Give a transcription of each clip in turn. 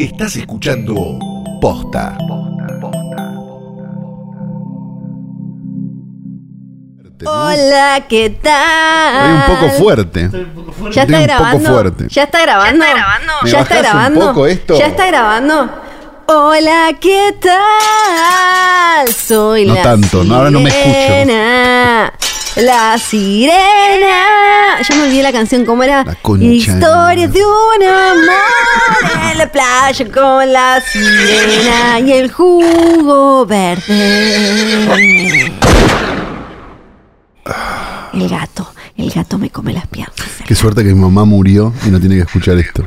Estás escuchando Posta. Hola, ¿qué tal? Estoy un poco fuerte. ¿Ya Estoy está un poco grabando? fuerte. ¿Ya está grabando? ¿Me ¿Ya está bajás un grabando? poco esto? ¿Ya está grabando? Hola, ¿qué tal? Soy No la tanto, no, ahora no me escucho. La sirena. Ya me olvidé la canción, ¿cómo era? La concha Historia de un amor en la playa con la sirena y el jugo verde. El gato, el gato me come las piernas. Qué suerte que mi mamá murió y no tiene que escuchar esto.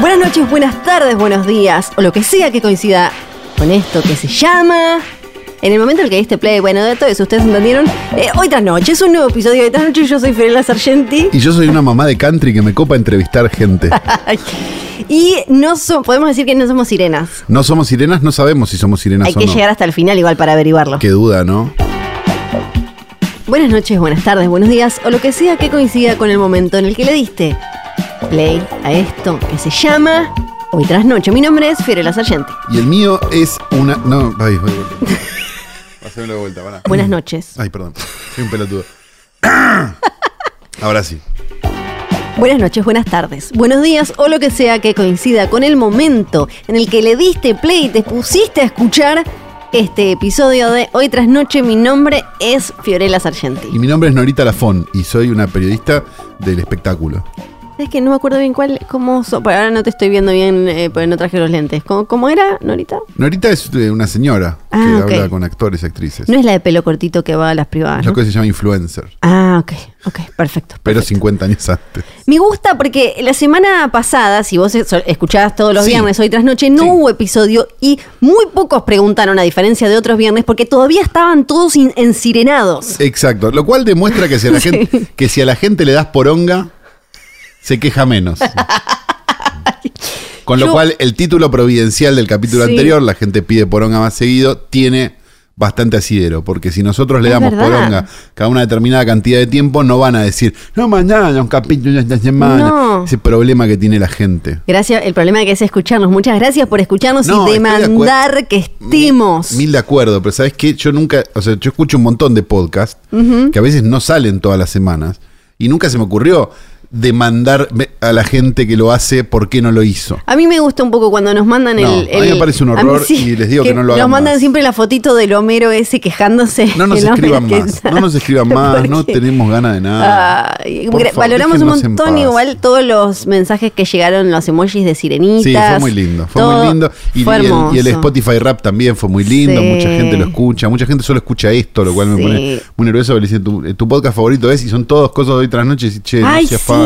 Buenas noches, buenas tardes, buenos días, o lo que sea que coincida con esto que se llama. En el momento en el que diste play, bueno, de todo eso ustedes entendieron. Eh, hoy tras noche, es un nuevo episodio de tras noche. Yo soy Ferela Sargenti. Y yo soy una mamá de country que me copa entrevistar gente. y no so- podemos decir que no somos sirenas. No somos sirenas, no sabemos si somos sirenas Hay o que no. llegar hasta el final igual para averiguarlo. Qué duda, ¿no? Buenas noches, buenas tardes, buenos días, o lo que sea que coincida con el momento en el que le diste play a esto que se llama Hoy tras noche. Mi nombre es Fiorella Sargenti. Y el mío es una. No, ay, voy de vuelta. Haceme de vuelta, para. Buenas noches. Ay, perdón. Soy un pelotudo. Ahora sí. Buenas noches, buenas tardes, buenos días o lo que sea que coincida con el momento en el que le diste play y te pusiste a escuchar este episodio de Hoy tras noche. Mi nombre es Fiorella Sargenti. Y mi nombre es Norita Lafón y soy una periodista del espectáculo. Es que no me acuerdo bien cuál, cómo, so- pero ahora no te estoy viendo bien eh, porque no traje los lentes. ¿Cómo, cómo era, Norita? Norita es eh, una señora que Ah, ok. habla con actores y actrices. No es la de pelo cortito que va a las privadas. Es ¿no? lo que se llama influencer. Ah, ok, ok, perfecto. Pero perfecto. 50 años antes. Me gusta porque la semana pasada, si vos escuchabas todos los Sí. viernes, hoy tras noche, no Sí. hubo episodio y muy pocos preguntaron, a diferencia de otros viernes, porque todavía estaban todos ensirenados. Exacto. Lo cual demuestra que si a la, gente, que si a la gente le das poronga, se queja menos. Con lo Yo- cual, el título providencial del capítulo Sí. anterior, la gente pide poronga más seguido, tiene bastante asidero. Porque si nosotros le Es damos verdad. poronga cada una determinada cantidad de tiempo, no van a decir, no, mañana, un capítulo esta semana. No. Ese problema que tiene la gente. Gracias, el problema que es escucharnos. Muchas gracias por escucharnos No, y de demandar que estemos. Mil de acuerdo, pero ¿sabes qué? Yo nunca, o sea, yo escucho un montón de podcasts que a veces no salen todas las semanas y nunca se me ocurrió demandar a la gente que lo hace por qué no lo hizo. A mí me gusta un poco cuando nos mandan No, el, a mí me parece un mí horror y les digo que no lo Nos hagan mandan más. siempre la fotito del Homero ese quejándose. No nos escriban más, no nos escriban más, no tenemos ganas de nada. Ay, Por gra- favor, valoramos un montón igual todos los mensajes que llegaron, los emojis de sirenitas. Sí, fue muy lindo, fue muy lindo. Y, fue y el, y el hermoso. Spotify Rap también fue muy lindo, Sí. mucha gente lo escucha, mucha gente solo escucha esto, lo cual me Sí. pone muy nervioso. le dicen, tu, tu podcast favorito es y son todos cosas de hoy tras noche y che, no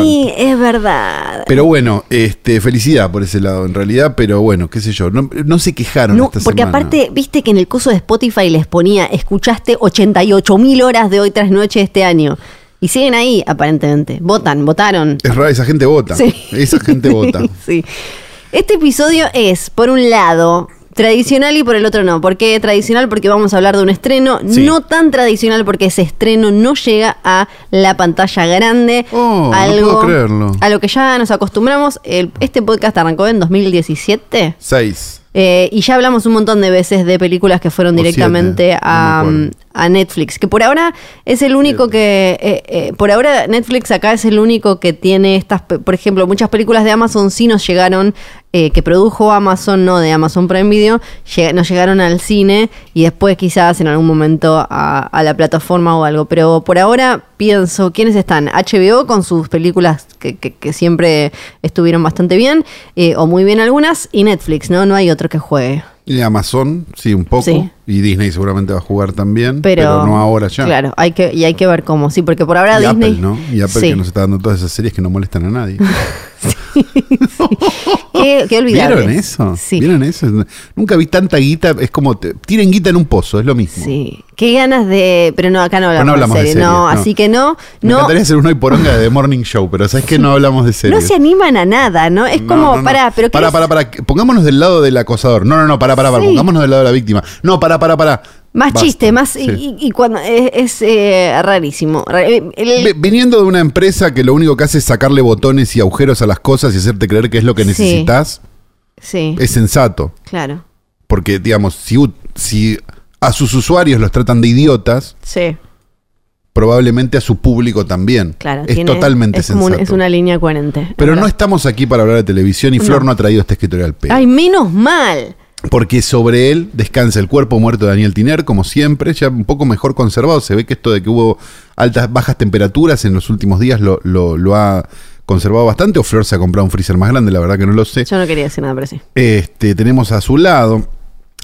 Sí, es verdad. Pero bueno, este, felicidad por ese lado en realidad, pero bueno, qué sé yo, no, no se quejaron No, esta porque semana. aparte, viste que en el curso de Spotify les ponía, escuchaste 88 mil horas de hoy tras noche este año. Y siguen ahí, aparentemente. Votan, votaron. Es raro, esa gente vota. Sí. Esa gente vota. sí. Este episodio es, por un lado, tradicional y por el otro no. ¿Por qué tradicional? Porque vamos a hablar de un estreno Sí. no tan tradicional porque ese estreno no llega a la pantalla grande. Oh, no puedo creerlo. A lo que ya nos acostumbramos. El- este podcast arrancó en 2017. Seis. Eh, y ya hablamos un montón de veces de películas que fueron directamente siete, no me a. a Netflix. Que por ahora es el único que. eh, eh, por ahora Netflix acá es el único que tiene estas. Por ejemplo, muchas películas de Amazon sí nos llegaron. eh, que produjo Amazon, no de Amazon Prime Video. llega- nos llegaron al cine y después quizás en algún momento a, a la plataforma o algo. Pero por ahora pienso, ¿quiénes están? HBO con sus películas que, que- que siempre estuvieron bastante bien. eh, o muy bien algunas. Y Netflix, ¿no? No hay otro que juegue. Y Amazon, sí, un poco. Sí. Y Disney seguramente va a jugar también, Pero, pero, no ahora ya. Claro, hay que, y hay que ver cómo, sí, porque por ahora Y Disney. Apple, ¿no? Y Apple Sí. que nos está dando todas esas series que no molestan a nadie. Qué, qué olvidable. ¿Vieron eso? Sí. ¿Vieron eso? Nunca vi tanta guita, es como, te- tiren guita en un pozo, es lo mismo. Sí. Qué ganas de. Pero no, acá no hablamos, no hablamos de de serie. series, no, no. así que no. Me No, encantaría hacer un hoy poronga de The Morning Show, pero ¿sabes que No hablamos de no series. se animan a nada, ¿no? Es No, como, no, no. pará, pero Para, ¿qué para, para. Pongámonos del lado del acosador. No, no, no, para, para, para. Sí. Pongámonos del lado de la víctima. No, para, para, para. Más Basta, chiste, más. sí. Y, y cuando. Es, es, eh, rarísimo. El- Ve- Viniendo de una empresa que lo único que hace es sacarle botones y agujeros a las cosas y hacerte creer que es lo que necesitas, sí, es sensato. claro. Porque, digamos, si, si a sus usuarios los tratan de idiotas, Sí, probablemente a su público también. claro. es tiene- totalmente es sensato. un- es una línea coherente. Pero no estamos aquí para hablar de televisión y Flor No. ha traído este escritorio al pedo. Ay, menos mal. Porque sobre él descansa el cuerpo muerto de Daniel Tiner, como siempre, ya un poco mejor conservado. Se ve que esto de que hubo altas, bajas temperaturas en los últimos días lo, lo- lo ha conservado bastante. O Flor se ha comprado un freezer más grande, la verdad que no lo sé. Yo no quería decir nada, pero sí. Este, tenemos a su lado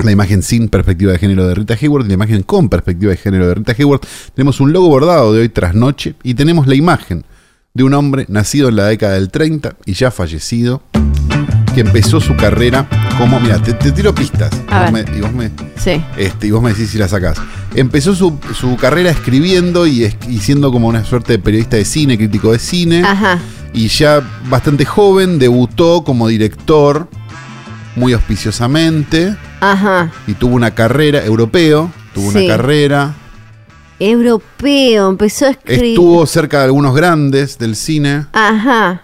la imagen sin perspectiva de género de Rita Hayward y la imagen con perspectiva de género de Rita Hayward. Tenemos un logo bordado de hoy tras noche y tenemos la imagen de un hombre nacido en la década del 30 y ya fallecido, que empezó su carrera como, mira, te, te tiro pistas A vos ver. me- y, vos me, Sí. este, y vos me decís si la sacás. Empezó su, su carrera escribiendo y, es- y siendo como una suerte de periodista de cine, crítico de cine Ajá. y ya bastante joven debutó como director muy auspiciosamente Ajá. y tuvo una carrera europeo, tuvo Sí. una carrera, Europeo. Empezó a escribir. estuvo cerca de algunos grandes del cine. Ajá.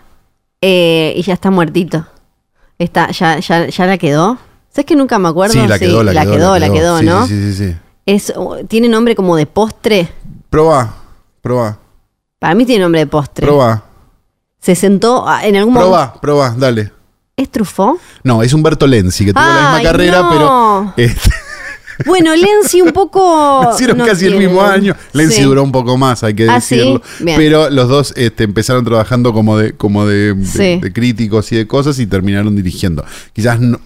Eh, y ya está muertito. Está, ya, ya, ya la quedó. ¿Sabes que nunca me acuerdo? Sí, la quedó, la, quedó, la quedó, Sí, ¿no? Sí, sí, sí, sí. Es, tiene nombre como de postre. Probá, probá, Para mí tiene nombre de postre. probá, Se sentó ah, en algún momento. probá, probá, dale. ¿Es Truffaut? No, es Humberto Lenzi, que tuvo la misma carrera, no. pero este, Bueno, Lenzi un poco. Nacieron no casi el mismo año. Lenzi Sí. duró un poco más, hay que Ah, decirlo. Pero los dos este, empezaron trabajando como de, como de, de- Sí. de críticos y de cosas y terminaron dirigiendo. Quizás no,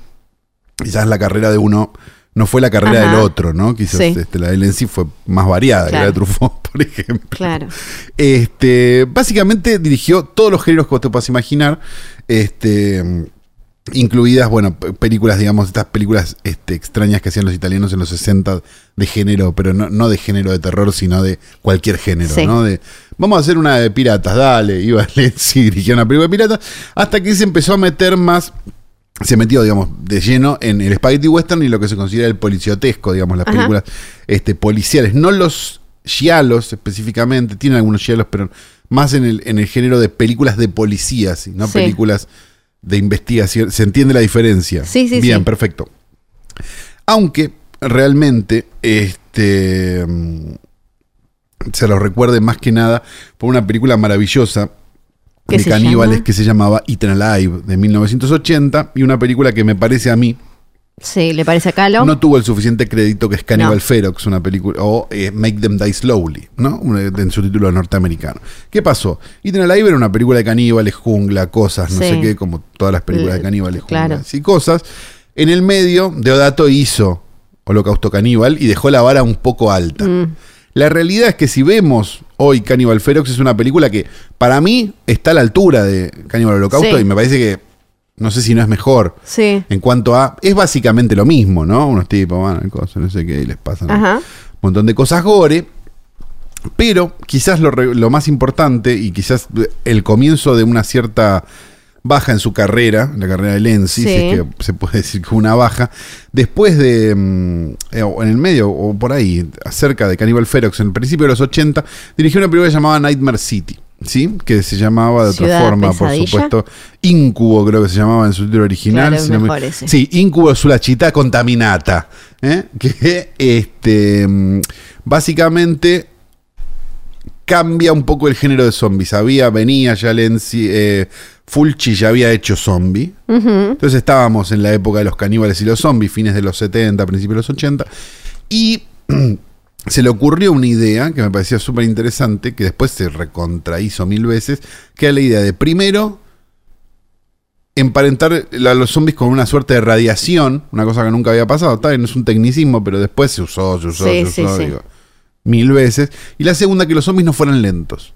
quizás la carrera de uno no fue la carrera Ajá. del otro, ¿no? Quizás Sí. este, la de Lenzi fue más variada que la de Truffaut, por ejemplo. Claro. Este, básicamente dirigió todos los géneros que vos te puedas imaginar. Este, incluidas, bueno, películas, digamos, estas películas este, extrañas que hacían los italianos en los 60 de género, pero no, no de género de terror, sino de cualquier género, Sí. ¿no? De, vamos a hacer una de piratas, dale, iba Lenzi dirigía una película de piratas, hasta que se empezó a meter más se metió, digamos, de lleno en el spaghetti western y lo que se considera el policiotesco, digamos, las Ajá. películas este, policiales. No los giallos específicamente, tienen algunos giallos, pero más en el, en el género de películas de policías, no Sí. películas de investigación. ¿Se entiende la diferencia? Sí, sí, Bien, sí. perfecto. Aunque realmente este mm, se lo recuerde más que nada por una película maravillosa ¿Qué de caníbales llama? que se llamaba Eaten Alive de 1980 y una película que me parece a mí Sí, ¿le parece a Calo? no tuvo el suficiente crédito que es Cannibal No. Ferox, una película, o eh, Make Them Die Slowly, ¿no? En su título norteamericano. ¿Qué pasó? Eaten Alive era una película de caníbales, jungla, cosas, no Sí. sé qué, como todas las películas de Eh, caníbales, claro. junglas y cosas. En el medio, Deodato hizo Holocausto Caníbal y dejó la vara un poco alta. Mm, La realidad es que si vemos hoy Cannibal Ferox es una película que para mí está a la altura de Cannibal Holocausto Sí. y me parece que no sé si no es mejor sí. en cuanto a es básicamente lo mismo, ¿no? Unos tipos van coso, no sé qué y les pasan Ajá. un montón de cosas gore, pero quizás lo, lo más importante y quizás el comienzo de una cierta baja en su carrera, la carrera de Lenzi, Sí. si es que se puede decir que una baja, después de, mm, eh, en el medio o por ahí, acerca de Cannibal Ferox, en el principio de los 80, dirigió una película llamada Nightmare City. ¿Sí? Que se llamaba de otra forma, Pesadilla. por supuesto. Incubo, creo que se llamaba en su título original. Claro, si no me- mejor ese. Sí, Incubo sulla città contaminata. ¿eh? Que este, mm, básicamente cambia un poco el género de zombies. Había, venía ya Lenzi, eh, Fulci ya había hecho zombie. Entonces estábamos en la época de los caníbales y los zombies, fines de los 70, principios de los 80. Y se le ocurrió una idea que me parecía súper interesante, que después se recontrahizo mil veces, que era la idea de primero emparentar a los zombies con una suerte de radiación, una cosa que nunca había pasado. Bien, no es un tecnicismo, pero después se usó, se usó, Sí, se usó, sí. digo, mil veces. Y la segunda, que los zombies no fueran lentos.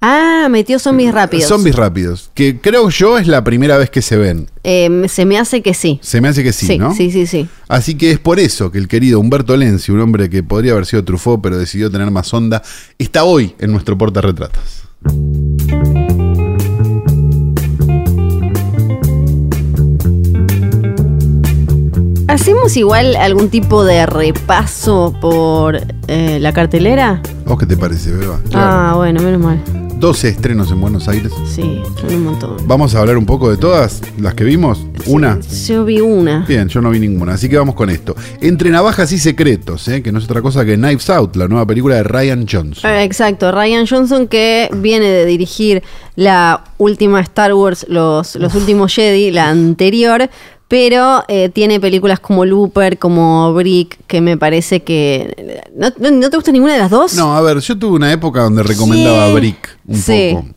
Ah, metió zombies rápidos. Zombies rápidos, que creo yo es la primera vez que se ven. Eh, se me hace que sí. Se me hace que sí, sí, ¿no? sí, sí, sí. Así que es por eso que el querido Humberto Lenzi, un hombre que podría haber sido Truffaut, pero decidió tener más onda, está hoy en nuestro portarretratos. ¿Hacemos igual algún tipo de repaso por eh, la cartelera? ¿Vos qué te parece, Beba? Ah, bueno, menos mal. 12 estrenos en Buenos Aires. Sí, son un montón. Vamos a hablar un poco de todas las que vimos. Una. Yo vi una. Bien, yo no vi ninguna, así que vamos con esto. Entre navajas y secretos, ¿eh? que no es otra cosa que Knives Out, la nueva película de Ryan Johnson. Eh, Exacto, Ryan Johnson que viene de dirigir la última Star Wars, los, los últimos Jedi, la anterior, pero eh, tiene películas como Looper, como Brick, que me parece que... ¿No, no- no te gusta ninguna de las dos? No, a ver, yo tuve una época donde recomendaba Sí. Brick un Sí. poco.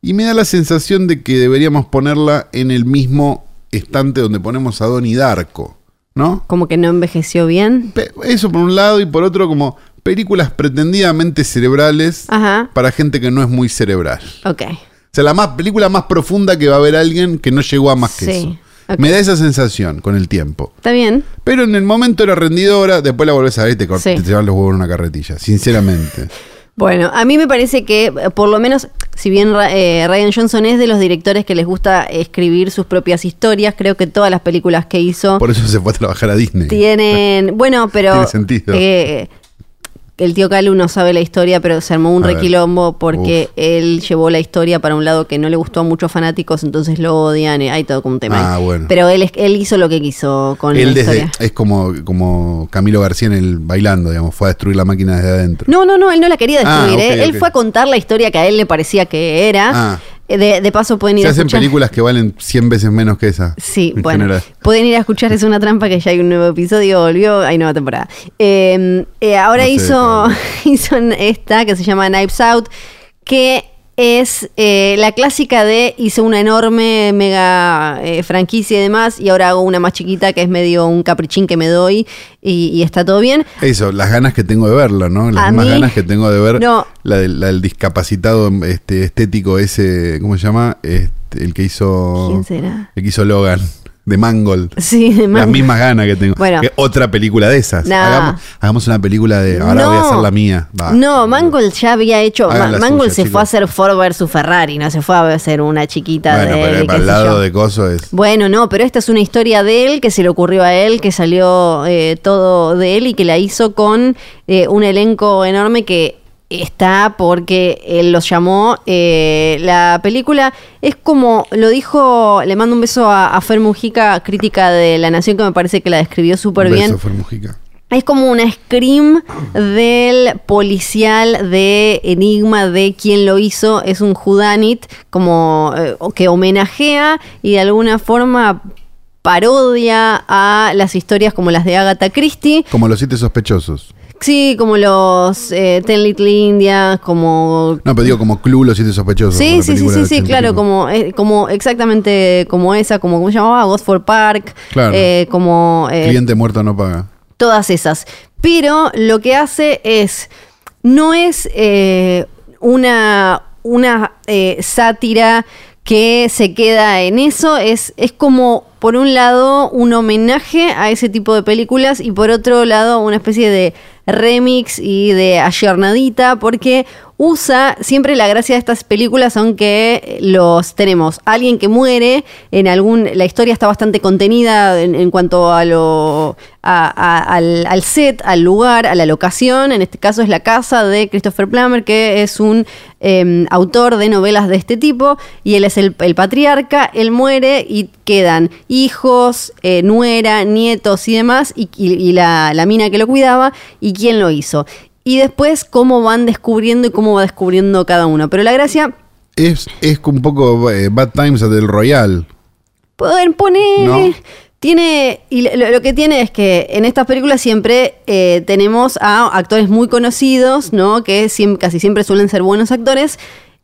Y me da la sensación de que deberíamos ponerla en el mismo estante donde ponemos a Donnie Darko, ¿no? Como que no envejeció bien. Eso por un lado y por otro como películas pretendidamente cerebrales Ajá, para gente que no es muy cerebral. ok. O sea, la más, película más profunda que va a ver alguien que no llegó a más que Sí, eso. Me da esa sensación con el tiempo. Está bien. Pero en el momento era rendidora, después la volvés a ver y te, Sí. te llevan los huevos en una carretilla, sinceramente. Bueno, a mí me parece que, eh, por lo menos, si bien eh, Ryan Johnson es de los directores que les gusta escribir sus propias historias, creo que todas las películas que hizo Por eso se fue a trabajar a Disney. tienen. Bueno, pero. Tiene sentido. eh, el tío Calu no sabe la historia, pero se armó un A ver. requilombo porque él llevó la historia para un lado que no le gustó a muchos fanáticos, entonces lo odian. y Hay todo como un tema. Ah, bueno. Pero él, él hizo lo que quiso con Él la desde, historia. es como, como Camilo García en el bailando, digamos, fue a destruir la máquina desde adentro. No, no, no, él no la quería Ah, destruir. ¿eh? Él fue a contar la historia que a él le parecía que era. Ah. Eh, De, de paso pueden ir Se a hacen escuchar. películas que valen 100 veces menos que esa. Sí, en bueno, general. pueden ir a escuchar, es una trampa que ya hay un nuevo episodio, volvió, hay nueva temporada. Eh, eh, ahora No hizo, hizo esta que se llama Knives Out, que es eh, la clásica de hice una enorme mega eh, franquicia y demás, y ahora hago una más chiquita que es medio un caprichín que me doy y, y está todo bien. Eso, las ganas que tengo de verla, ¿no? Las más ganas que tengo de ver No. la, del, la del discapacitado este, estético ese, ¿cómo se llama? Este, el que hizo... ¿Quién será? El que hizo Logan, de Mangold. Sí, de Las man- mismas ganas que tengo. Bueno. Que otra película de esas. Nah. Hagamos, hagamos una película de... Ahora voy a hacer la mía. Va. No, Mangold ya había hecho. Ma- la Mangold suya, se chicos. fue a hacer Ford versus Ferrari, no se fue a hacer una chiquita Bueno, de pero para el lado yo. de coso es... Bueno, no, pero esta es una historia de él que se le ocurrió a él, que salió eh, todo de él y que la hizo con eh, un elenco enorme que está porque él los llamó. Eh, la película es como, lo dijo, le mando un beso a, a Fer Mujica, crítica de La Nación, que me parece que la describió súper bien. Fer Mujica. Es como una scream del policial de Enigma de quien lo hizo. Es un Whodunit como eh, que homenajea y de alguna forma parodia a las historias como las de Agatha Christie. Como los siete sospechosos. Sí, como los eh, Ten Little Indians, como... No, pero digo como Clue, los siete sospechosos. Sí, sí, sí, sí, sí, claro, como, eh, como exactamente como esa, como ¿cómo se llamaba? Gosford Park, Claro. eh, como... eh, Cliente muerto no paga. todas esas. Pero lo que hace es, no es eh, una, una eh, sátira que se queda en eso, es, es como, por un lado, un homenaje a ese tipo de películas y por otro lado, una especie de remix y de ayornadita, porque usa siempre la gracia de estas películas, aunque los tenemos alguien que muere en algún, la historia está bastante contenida en, cuanto a lo al, al set, al lugar, a la locación. En este caso es la casa de Christopher Plummer, que es un eh, autor de novelas de este tipo, y él es el, el patriarca. Él muere y quedan hijos, eh, nuera, nietos y demás, y, la, la mina que lo cuidaba, quién lo hizo. Y después cómo van descubriendo y cómo va descubriendo cada uno. Pero la gracia, Es, es un poco eh, Bad Times del Royal. Poder poner. ¿No? Tiene. Y lo, lo que tiene es que en estas películas siempre eh, tenemos a actores muy conocidos, ¿no? Que casi siempre suelen ser buenos actores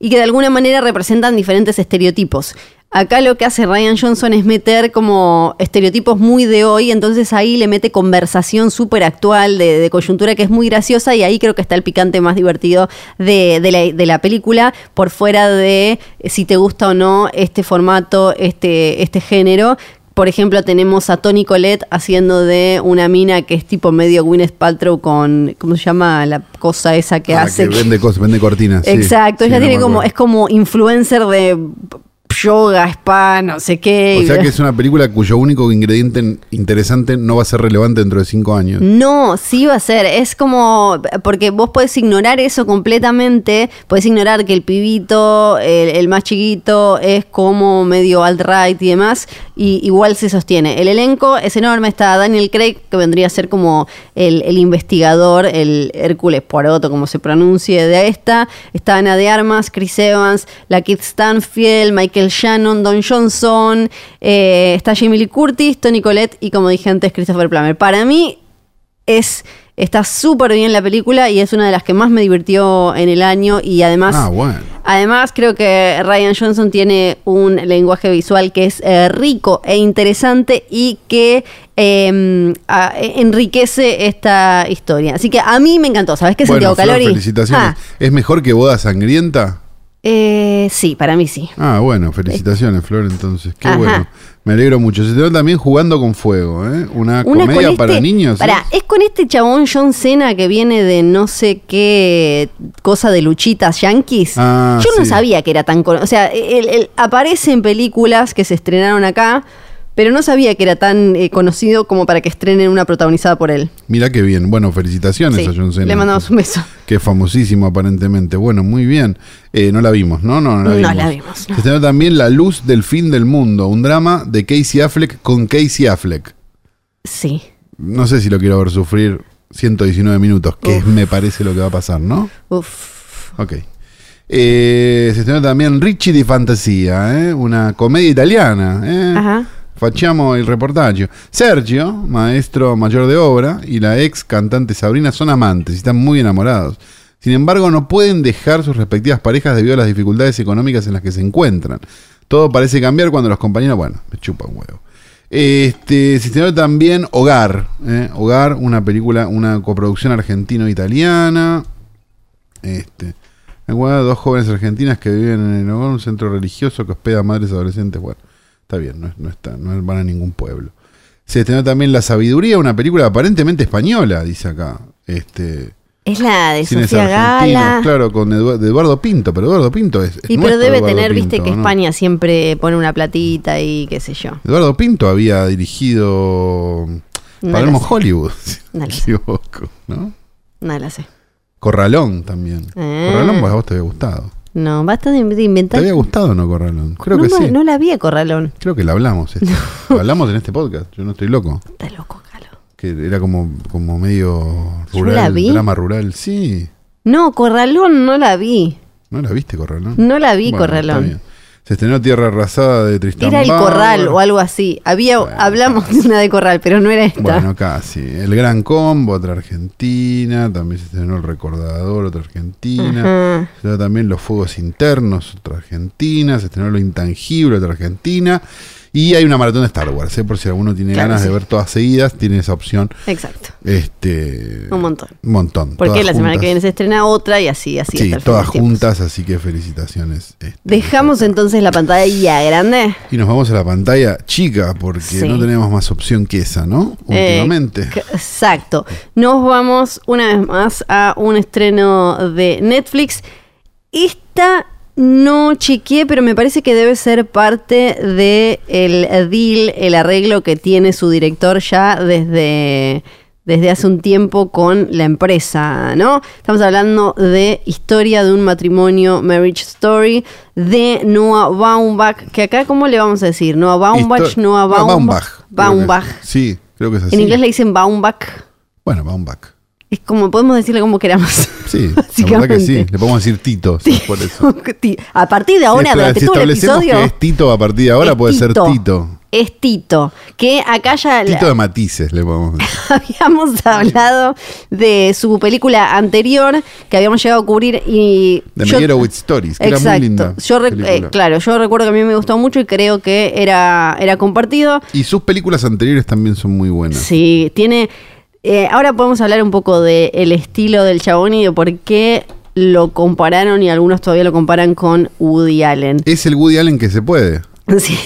y que de alguna manera representan diferentes estereotipos. Acá lo que hace Ryan Johnson es meter como estereotipos muy de hoy, entonces ahí le mete conversación súper actual de, coyuntura que es muy graciosa y ahí creo que está el picante más divertido de, la, de la película, por fuera de si te gusta o no este formato, este, este género. Por ejemplo, tenemos a Tony Colette haciendo de una mina que es tipo medio Gwyneth Paltrow con, ¿cómo se llama? La cosa esa que Ah, hace. que vende cosas, vende cortinas. Exacto, Sí, ella tiene como, es como influencer de yoga, spa, no sé qué. O sea que es una película cuyo único ingrediente interesante no va a ser relevante dentro de cinco años. No, sí va a ser. Es como. Porque vos podés ignorar eso completamente. Podés ignorar que el pibito, el, el más chiquito, es como medio alt-right y demás. Y igual se sostiene. El elenco es enorme. Está Daniel Craig, que vendría a ser como el, el investigador, el Hércules Poirot, como se pronuncie de esta. Está Ana de Armas, Chris Evans, la Kid Stanfield, Michael Shannon, Don Johnson. eh, está Jamie Lee Curtis, Tony Collette y, como dije antes, Christopher Plummer. Para mí es está súper bien la película y es una de las que más me divirtió en el año y además Ah, bueno. además creo que Ryan Johnson tiene un lenguaje visual que es eh, rico e interesante y que eh, a- enriquece esta historia así que a mí me encantó ¿sabes qué Bueno, Santiago Flor, Calori? felicitaciones. Ah, ¿Es mejor que Boda Sangrienta? Eh, sí para mí sí Ah, bueno, felicitaciones, Flor, entonces. Qué Ajá. bueno. Me alegro mucho. Se te ve también jugando con fuego, ¿eh? Una, Una comedia con para este- niños. ¿eh? Pará, es con este chabón John Cena que viene de no sé qué cosa de luchitas yankees. Ah, Yo no sabía que era tan O sea, él, él aparece en películas que se estrenaron acá, pero no sabía que era tan eh, conocido como para que estrenen una protagonizada por él. Mira qué bien. Bueno, felicitaciones Sí, a John Cena. le mandamos un beso. Que es famosísimo aparentemente. Bueno, muy bien. Eh, no la vimos, ¿no? No, no la No vimos. la vimos, no. Se estrenó también La Luz del Fin del Mundo, un drama de Casey Affleck con Casey Affleck. Sí. No sé si lo quiero ver sufrir 119 minutos, que Uf. me parece lo que va a pasar, ¿no? Uf. Ok. Eh, se estrenó también Ricci di Fantasia, ¿eh? una comedia italiana. ¿eh? Ajá. Facciamo el reportaje. Sergio, maestro mayor de obra, y la ex cantante Sabrina son amantes y están muy enamorados. Sin embargo, no pueden dejar sus respectivas parejas debido a las dificultades económicas en las que se encuentran. Todo parece cambiar cuando los compañeros, bueno, me chupa un huevo. Este, se también Hogar, ¿eh? Hogar, una película, una coproducción argentino-italiana. Este, dos jóvenes argentinas que viven en el un centro religioso que hospeda a madres adolescentes. Bueno, está bien, no, es- no está, no van a ningún pueblo. Se estrenó también La Sabiduría, una película aparentemente española, dice acá. Este, Es la de Sofía Gala. claro, con Edu- de Eduardo Pinto, pero Eduardo Pinto es. es Y pero debe Eduardo tener, viste, que ¿no? España siempre pone una platita y qué sé yo. Eduardo Pinto había dirigido No Palermo. Hollywood, si no me equivoco, ¿no? No la sé. Corralón también. Ah. Corralón, pues a vos te había gustado. No, basta de de ¿Te inventar. había gustado no Corralón? Creo no, que sí. no la vi a Corralón. Creo que la hablamos. hablamos en este podcast. Yo no estoy loco. Está loco, Calo. Que era como, como medio rural, la vi. drama rural. Sí. No, Corralón no la vi. ¿No la viste, Corralón? No la vi, Bueno, Corralón. Se estrenó Tierra Arrasada de Tristán Era el Bauer. Corral o algo así. Había, Bueno, hablamos de una de Corral, pero no era esta. Bueno, casi. El Gran Combo, otra argentina. También se estrenó El Recordador, otra argentina. Se estrenó también Los Fuegos Internos, otra argentina. Se estrenó Lo Intangible, otra argentina. Y hay una maratón de Star Wars, ¿eh? por si alguno tiene Claro, ganas sí. de ver todas seguidas, tiene esa opción. Exacto. Este, Un montón. Un montón. Porque la semana juntas. que viene se estrena otra y así, así. Sí, todas juntas, así que felicitaciones. este. Dejamos entonces la pantalla grande. Y nos vamos a la pantalla chica, porque Sí. no tenemos más opción que esa, ¿no? Eh, Últimamente. Exacto. Nos vamos una vez más a un estreno de Netflix. Esta no chequeé, pero me parece que debe ser parte del el deal, el arreglo que tiene su director ya desde, desde hace un tiempo con la empresa, ¿no? Estamos hablando de Historia de un matrimonio, Marriage Story, de Noah Baumbach, que acá, ¿cómo le vamos a decir? Noah Baumbach, Histo- Noah no, Baumbach. creo que Baumbach. es. Sí, creo que es así. En inglés le dicen Baumbach. Bueno, Baumbach. Es como podemos decirle como queramos. Sí, la verdad que sí. Le podemos decir Tito, sí, por eso. A partir de ahora, si, durante si todo el episodio. que es Tito a partir de ahora, puede ser Tito. Es Tito. Que acá ya la- Tito de matices, le podemos decir. habíamos hablado de su película anterior que habíamos llegado a cubrir y. De yo- Meyerowitz Stories, que era muy linda. Yo eh, claro, yo recuerdo que a mí me gustó mucho y creo que era, era compartido. Y sus películas anteriores también son muy buenas. Sí, tiene. Eh, ahora podemos hablar un poco del estilo del chabón y de por qué lo compararon y algunos todavía lo comparan con Woody Allen. Es el Woody Allen que se puede. Sí.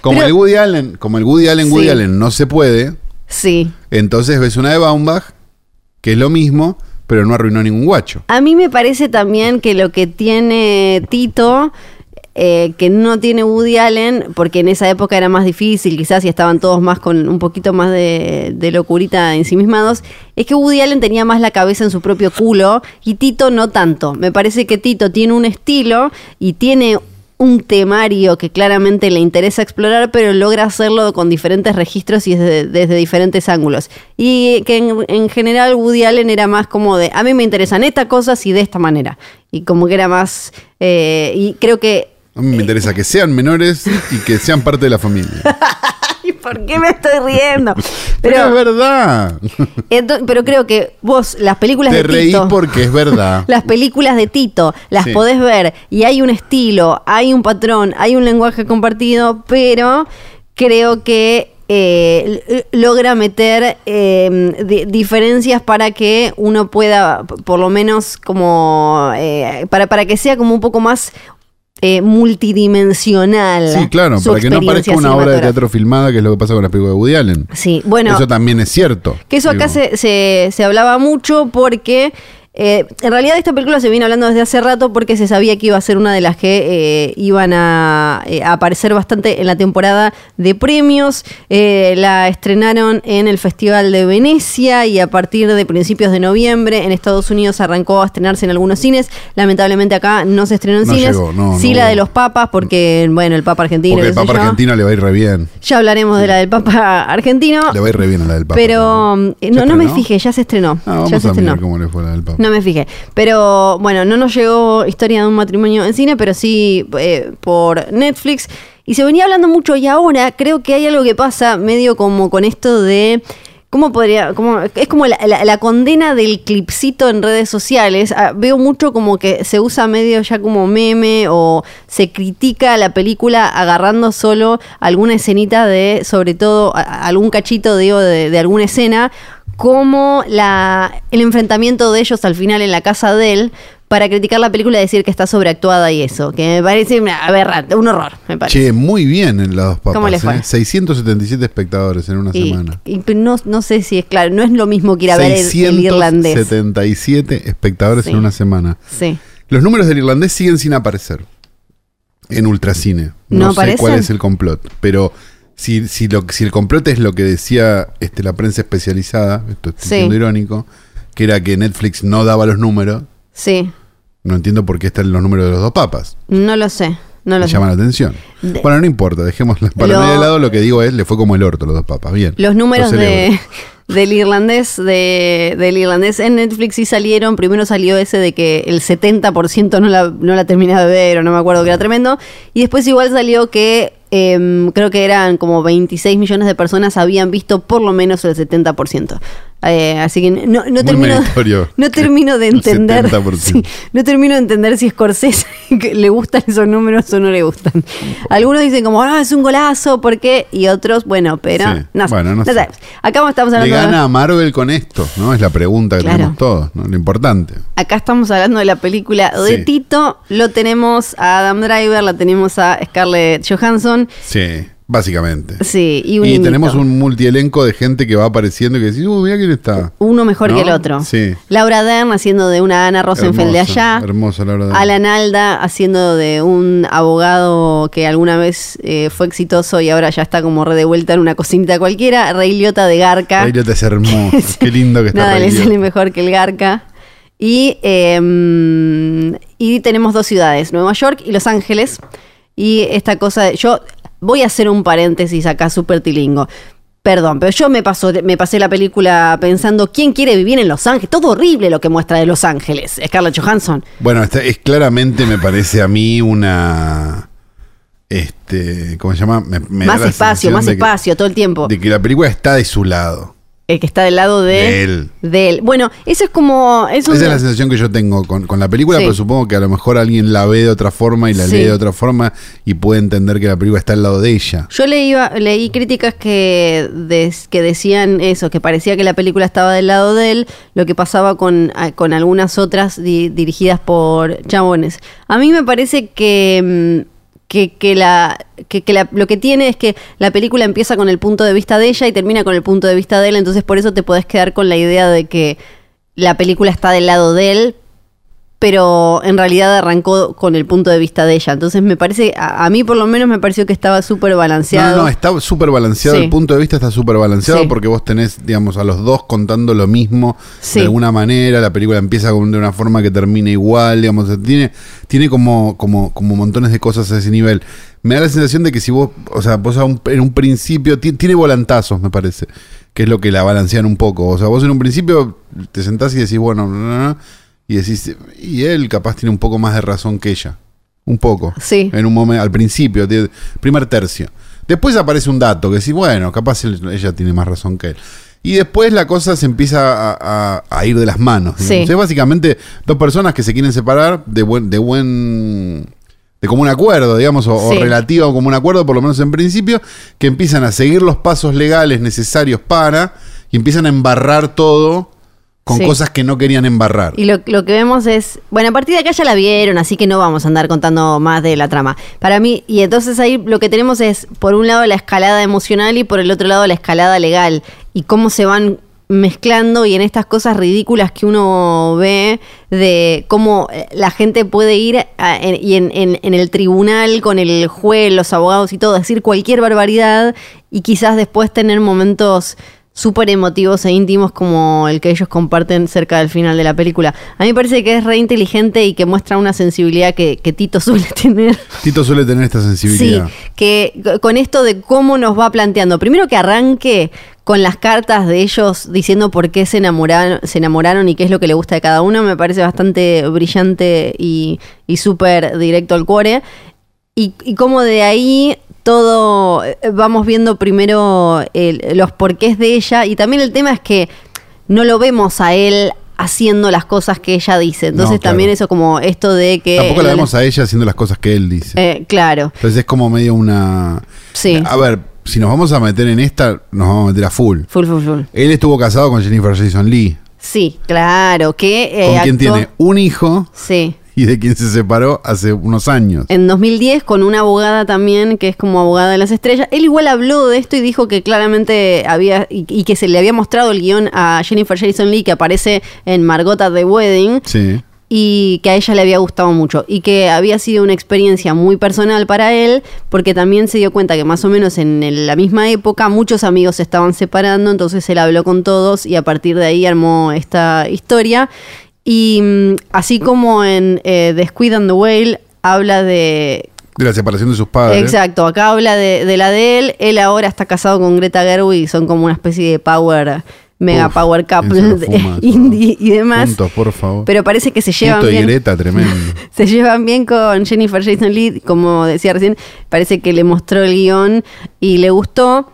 Como Pero- el Woody Allen, como el Woody Allen, Woody. Allen no se puede, Sí. entonces ves una de Baumbach, que es lo mismo, pero no arruinó ningún guacho. A mí me parece también que lo que tiene Tito eh, que no tiene Woody Allen, porque en esa época era más difícil, quizás y estaban todos más con un poquito más de, de locurita ensimismados, es que Woody Allen tenía más la cabeza en su propio culo y Tito no tanto. Me parece que Tito tiene un estilo y tiene un temario que claramente le interesa explorar, pero logra hacerlo con diferentes registros y desde, diferentes ángulos. Y que en, en general Woody Allen era más como de, a mí me interesan estas cosas y de esta manera. Y como que era más, eh, y creo que... A mí me interesa que sean menores y que sean parte de la familia. Ay, ¿Por qué me estoy riendo? Pero es verdad. ento- pero creo que vos, las películas Te de reís Tito... porque es verdad. Las películas de Tito las Sí. podés ver y hay un estilo, hay un patrón, hay un lenguaje compartido, pero creo que eh, logra meter eh, di- diferencias para que uno pueda, por lo menos, como eh, para, para que sea como un poco más eh, multidimensional. Sí, claro, para que no parezca una obra de teatro filmada, que es lo que pasa con las películas de Woody Allen. Sí, bueno. Eso también es cierto. Que eso acá se, se, se hablaba mucho porque eh, en realidad esta película se viene hablando desde hace rato porque se sabía que iba a ser una de las que eh, iban a, eh, a aparecer bastante en la temporada de premios. Eh, la estrenaron en el Festival de Venecia y a partir de principios de noviembre en Estados Unidos arrancó a estrenarse en algunos cines. Lamentablemente acá no se estrenó en No cines. llegó, no, sí no la de los papas porque, bueno, el Papa argentino. Porque el Papa argentino le va a ir re bien. Ya hablaremos de la del Papa argentino. Le va a ir re bien a la del Papa. Pero ¿Ya no, no me fijé, ya se estrenó. Ah, ya vamos se a estrenó. mirar cómo le fue la del Papa. Me fijé. Pero bueno, no nos llegó historia de un matrimonio en cine, pero sí eh, por Netflix. Y se venía hablando mucho y ahora creo que hay algo que pasa medio como con esto de... ¿Cómo podría.? Cómo, es como la, la- condena del clipcito en redes sociales. Ah, veo mucho como que se usa medio ya como meme o se critica la película agarrando solo alguna escenita de, sobre todo, a- algún cachito digo, de, de alguna escena, como la, el enfrentamiento de ellos al final en la casa de él para criticar la película y decir que está sobreactuada y eso. Que me parece una aberrante, un horror, me parece. Che, muy bien en las dos papas. ¿Cómo le fue? ¿eh? 677 espectadores en una y, semana. y no, no sé si es claro, no es lo mismo que ir a ver el, el irlandés. 677 espectadores Sí. en una semana. Sí. Los números del irlandés siguen sin aparecer en Ultracine. ¿No No, sé cuál es el complot, pero si, si, lo, si el complot es lo que decía este, la prensa especializada, esto Sí. siendo irónico, que era que Netflix no daba los números, Sí, no entiendo por qué están los números de los dos papas. no lo sé. No lo Me sé. llama la atención. De- bueno, no importa, dejemos la paranoia Lo- de lado. Lo que digo es, le fue como el orto los dos papas. Bien. Los números Lo de, del irlandés de, del irlandés en Netflix sí salieron. Primero salió ese de que el 70% no la, no la terminaba de ver o no me acuerdo que era tremendo. Y después igual salió que em, creo que eran como 26 millones de personas habían visto por lo menos el 70%. Eh, así que no, no termino, no termino de entender. 70%. sí, no termino de entender si Scorsese que le gustan esos números o no le gustan. Algunos dicen como, ah, es un golazo, ¿por qué? Y otros, bueno, pero Sí. no sé. Bueno, no No sé. Acá estamos ¿Le hablando de- gana a Marvel con esto? ¿No? Es la pregunta que Claro. tenemos todos, ¿no? Lo importante. Acá estamos hablando de la película de Sí. Tito. Lo tenemos a Adam Driver, la tenemos a Scarlett Johansson. Sí, básicamente. Sí, y un Y tenemos un multielenco de gente que va apareciendo y que decís, uh, mira quién está. Uno mejor ¿No? que el otro. Sí. Laura Dern haciendo de una Ana Rosenfeld de Hermosa, allá. hermosa, la verdad. Alan Alda haciendo de un abogado que alguna vez eh, fue exitoso y ahora ya está como re de vuelta en una cocinita cualquiera. Rey Liotta de Garca. Ray Liotta es hermoso. Qué lindo que está Nada le sale mejor que el Garca. Y, eh, y tenemos dos ciudades, Nueva York y Los Ángeles. Y esta cosa de. Yo voy a hacer un paréntesis acá súper tilingo. Perdón, pero yo me, paso, me pasé la película pensando quién quiere vivir en Los Ángeles. Todo horrible lo que muestra de Los Ángeles. Scarlett Johansson. Bueno, esta es claramente, me parece a mí, una. Este. ¿Cómo se llama? Me- me más espacio, más que- espacio todo el tiempo. De que la película está de su lado. El que está del lado de, De él. de él. Bueno, eso es como. Es Esa es la sensación que yo tengo con, con la película, Sí. pero supongo que a lo mejor alguien la ve de otra forma y la Sí. lee de otra forma y puede entender que la película está al lado de ella. Yo leí, leí críticas que, des- que decían eso, que parecía que la película estaba del lado de él, lo que pasaba con, con algunas otras di- dirigidas por chabones. A mí me parece que, mm, que, que la, que, que la- lo que tiene es que la película empieza con el punto de vista de ella y termina con el punto de vista de él, entonces por eso te podés quedar con la idea de que la película está del lado de él, pero en realidad arrancó con el punto de vista de ella. Entonces me parece, a, a mí por lo menos me pareció que estaba súper balanceado. no, no, está súper balanceado. Sí. El punto de vista está súper balanceado Sí. porque vos tenés, digamos, a los dos contando lo mismo Sí. de alguna manera. La película empieza con- de una forma que termina igual, digamos. Tiene, tiene como, como, como montones de cosas a ese nivel. Me da la sensación de que si vos, o sea, vos a un- en un principio, ti- tiene volantazos, me parece, que es lo que la balancean un poco. O sea, vos en un principio te sentás y decís, bueno, no, no, no, y decís, y él capaz tiene un poco más de razón que ella. Un poco. Sí. En un momento, al principio, primer tercio. Después aparece un dato que sí, bueno, capaz él- ella tiene más razón que él. Y después la cosa se empieza a, a- a ir de las manos. Sí. Es básicamente dos personas que se quieren separar de buen, de buen, de común acuerdo, digamos, o, o Sí. relativo a común acuerdo, por lo menos en principio, que empiezan a seguir los pasos legales necesarios para y empiezan a embarrar todo con Sí. cosas que no querían embarrar. Y lo, lo que vemos es, bueno, a partir de acá ya la vieron, así que no vamos a andar contando más de la trama. Para mí, y entonces ahí lo que tenemos es, por un lado, la escalada emocional y por el otro lado, la escalada legal. Y cómo se van mezclando y en estas cosas ridículas que uno ve de cómo eh, la gente puede ir a- en- y en, en- en el tribunal con el juez, los abogados y todo, decir cualquier barbaridad y quizás después tener momentos súper emotivos e íntimos como el que ellos comparten cerca del final de la película. A mí me parece que es re inteligente y que muestra una sensibilidad que, que Tito suele tener. Tito suele tener esta sensibilidad. Sí, que con esto de cómo nos va planteando. Primero que arranque con las cartas de ellos diciendo por qué se enamoraron, se enamoraron y qué es lo que le gusta de cada uno, me parece bastante brillante y, y súper directo al cuore. Y, y cómo de ahí todo eh, vamos viendo primero el- los porqués de ella y también el tema es que no lo vemos a él haciendo las cosas que ella dice. Entonces No, claro. también eso como esto de que... Tampoco la vemos a ella haciendo las cosas que él dice. Eh, claro, Entonces es como medio una... sí. A ver, si nos vamos a meter en esta, nos vamos a meter a full. Full, full, full. Él estuvo casado con Jennifer Jason Lee, Sí, claro, que... eh, con quien actuó- tiene un hijo Sí. Y de quien se separó hace unos años. En 2010 con una abogada también que es como abogada de las estrellas. Él igual habló de esto y dijo que claramente había y, y que se le había mostrado el guion a Jennifer Jason Lee que aparece en Margot at the Wedding Sí. y que a ella le había gustado mucho y que había sido una experiencia muy personal para él porque también se dio cuenta que más o menos en la misma época muchos amigos se estaban separando, entonces él habló con todos y a partir de ahí armó esta historia y mm, así como en eh, The Squid and the Whale habla de... De la separación de sus padres. Exacto, acá habla de, de la de él, él ahora está casado con Greta Gerwig, son como una especie de power, mega Uf, power ¿quién couple fuma indie y demás. Juntos, por favor. Pero parece que se llevan Tito y bien. Greta, tremendo. Se llevan bien con Jennifer Jason Leigh, como decía recién, parece que le mostró el guion y le gustó.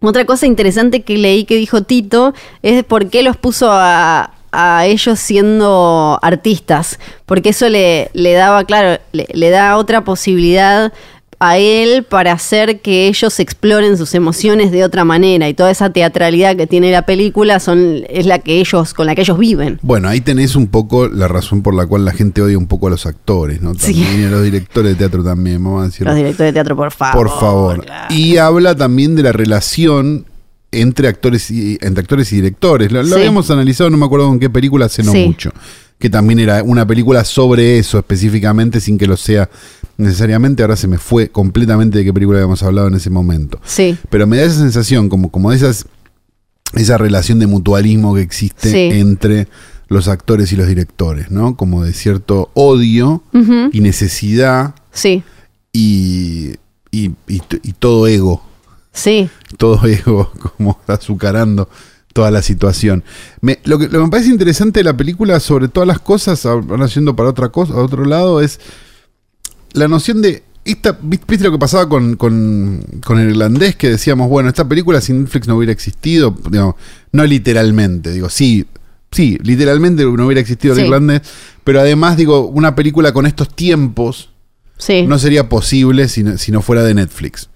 Otra cosa interesante que leí que dijo Tito es por qué los puso a, a ellos siendo artistas, porque eso le, le daba, claro, le, le da otra posibilidad a él para hacer que ellos exploren sus emociones de otra manera y toda esa teatralidad que tiene la película son es la que ellos con la que ellos viven. Bueno, ahí tenés un poco la razón por la cual la gente odia un poco a los actores, ¿no? También a los directores de teatro también, vamos a decirlo. Los directores de teatro, por favor. Por favor. claro. Y habla también de la relación entre actores y, entre actores y directores. Lo, lo Sí. habíamos analizado, no me acuerdo con qué película, hace no Sí. mucho. Que también era una película sobre eso específicamente, sin que lo sea necesariamente. Ahora se me fue completamente de qué película habíamos hablado en ese momento. Sí, Pero me da esa sensación, como, como de esas, esa relación de mutualismo que existe Sí. entre los actores y los directores, ¿no? Como de cierto odio y necesidad sí, y, y, y todo ego, sí. todo ego como azucarando toda la situación. Me, lo, que, lo que me parece interesante de la película, sobre todas las cosas, ahora yendo para otra cosa, a otro lado, es la noción de. Esta, ¿Viste lo que pasaba con, con, con el irlandés? Que decíamos, bueno, esta película sin Netflix no hubiera existido. Digamos, no literalmente, digo, sí, sí, literalmente no hubiera existido el Sí. irlandés. Pero además, digo, una película con estos tiempos Sí. no sería posible si no, si no fuera de Netflix.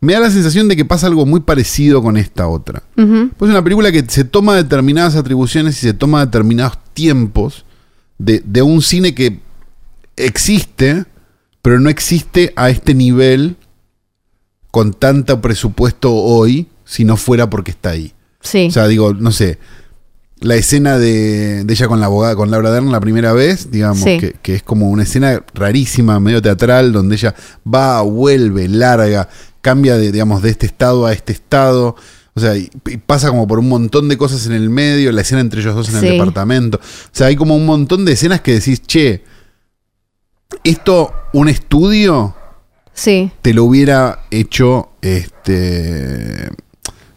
Me da la sensación de que pasa algo muy parecido con esta otra. Pues es una película que se toma determinadas atribuciones y se toma determinados tiempos de, de un cine que existe, pero no existe a este nivel con tanto presupuesto hoy, si no fuera porque está ahí. Sí. O sea, digo, no sé. la escena de, de ella con la abogada, con Laura Dern la primera vez, digamos, Sí. que, que es como una escena rarísima, medio teatral, donde ella va, vuelve, larga, cambia de, digamos, de este estado a este estado. O sea, y, y pasa como por un montón de cosas en el medio, la escena entre ellos dos en Sí. el departamento. O sea, hay como un montón de escenas que decís, che, esto, un estudio, Sí. te lo hubiera hecho, este,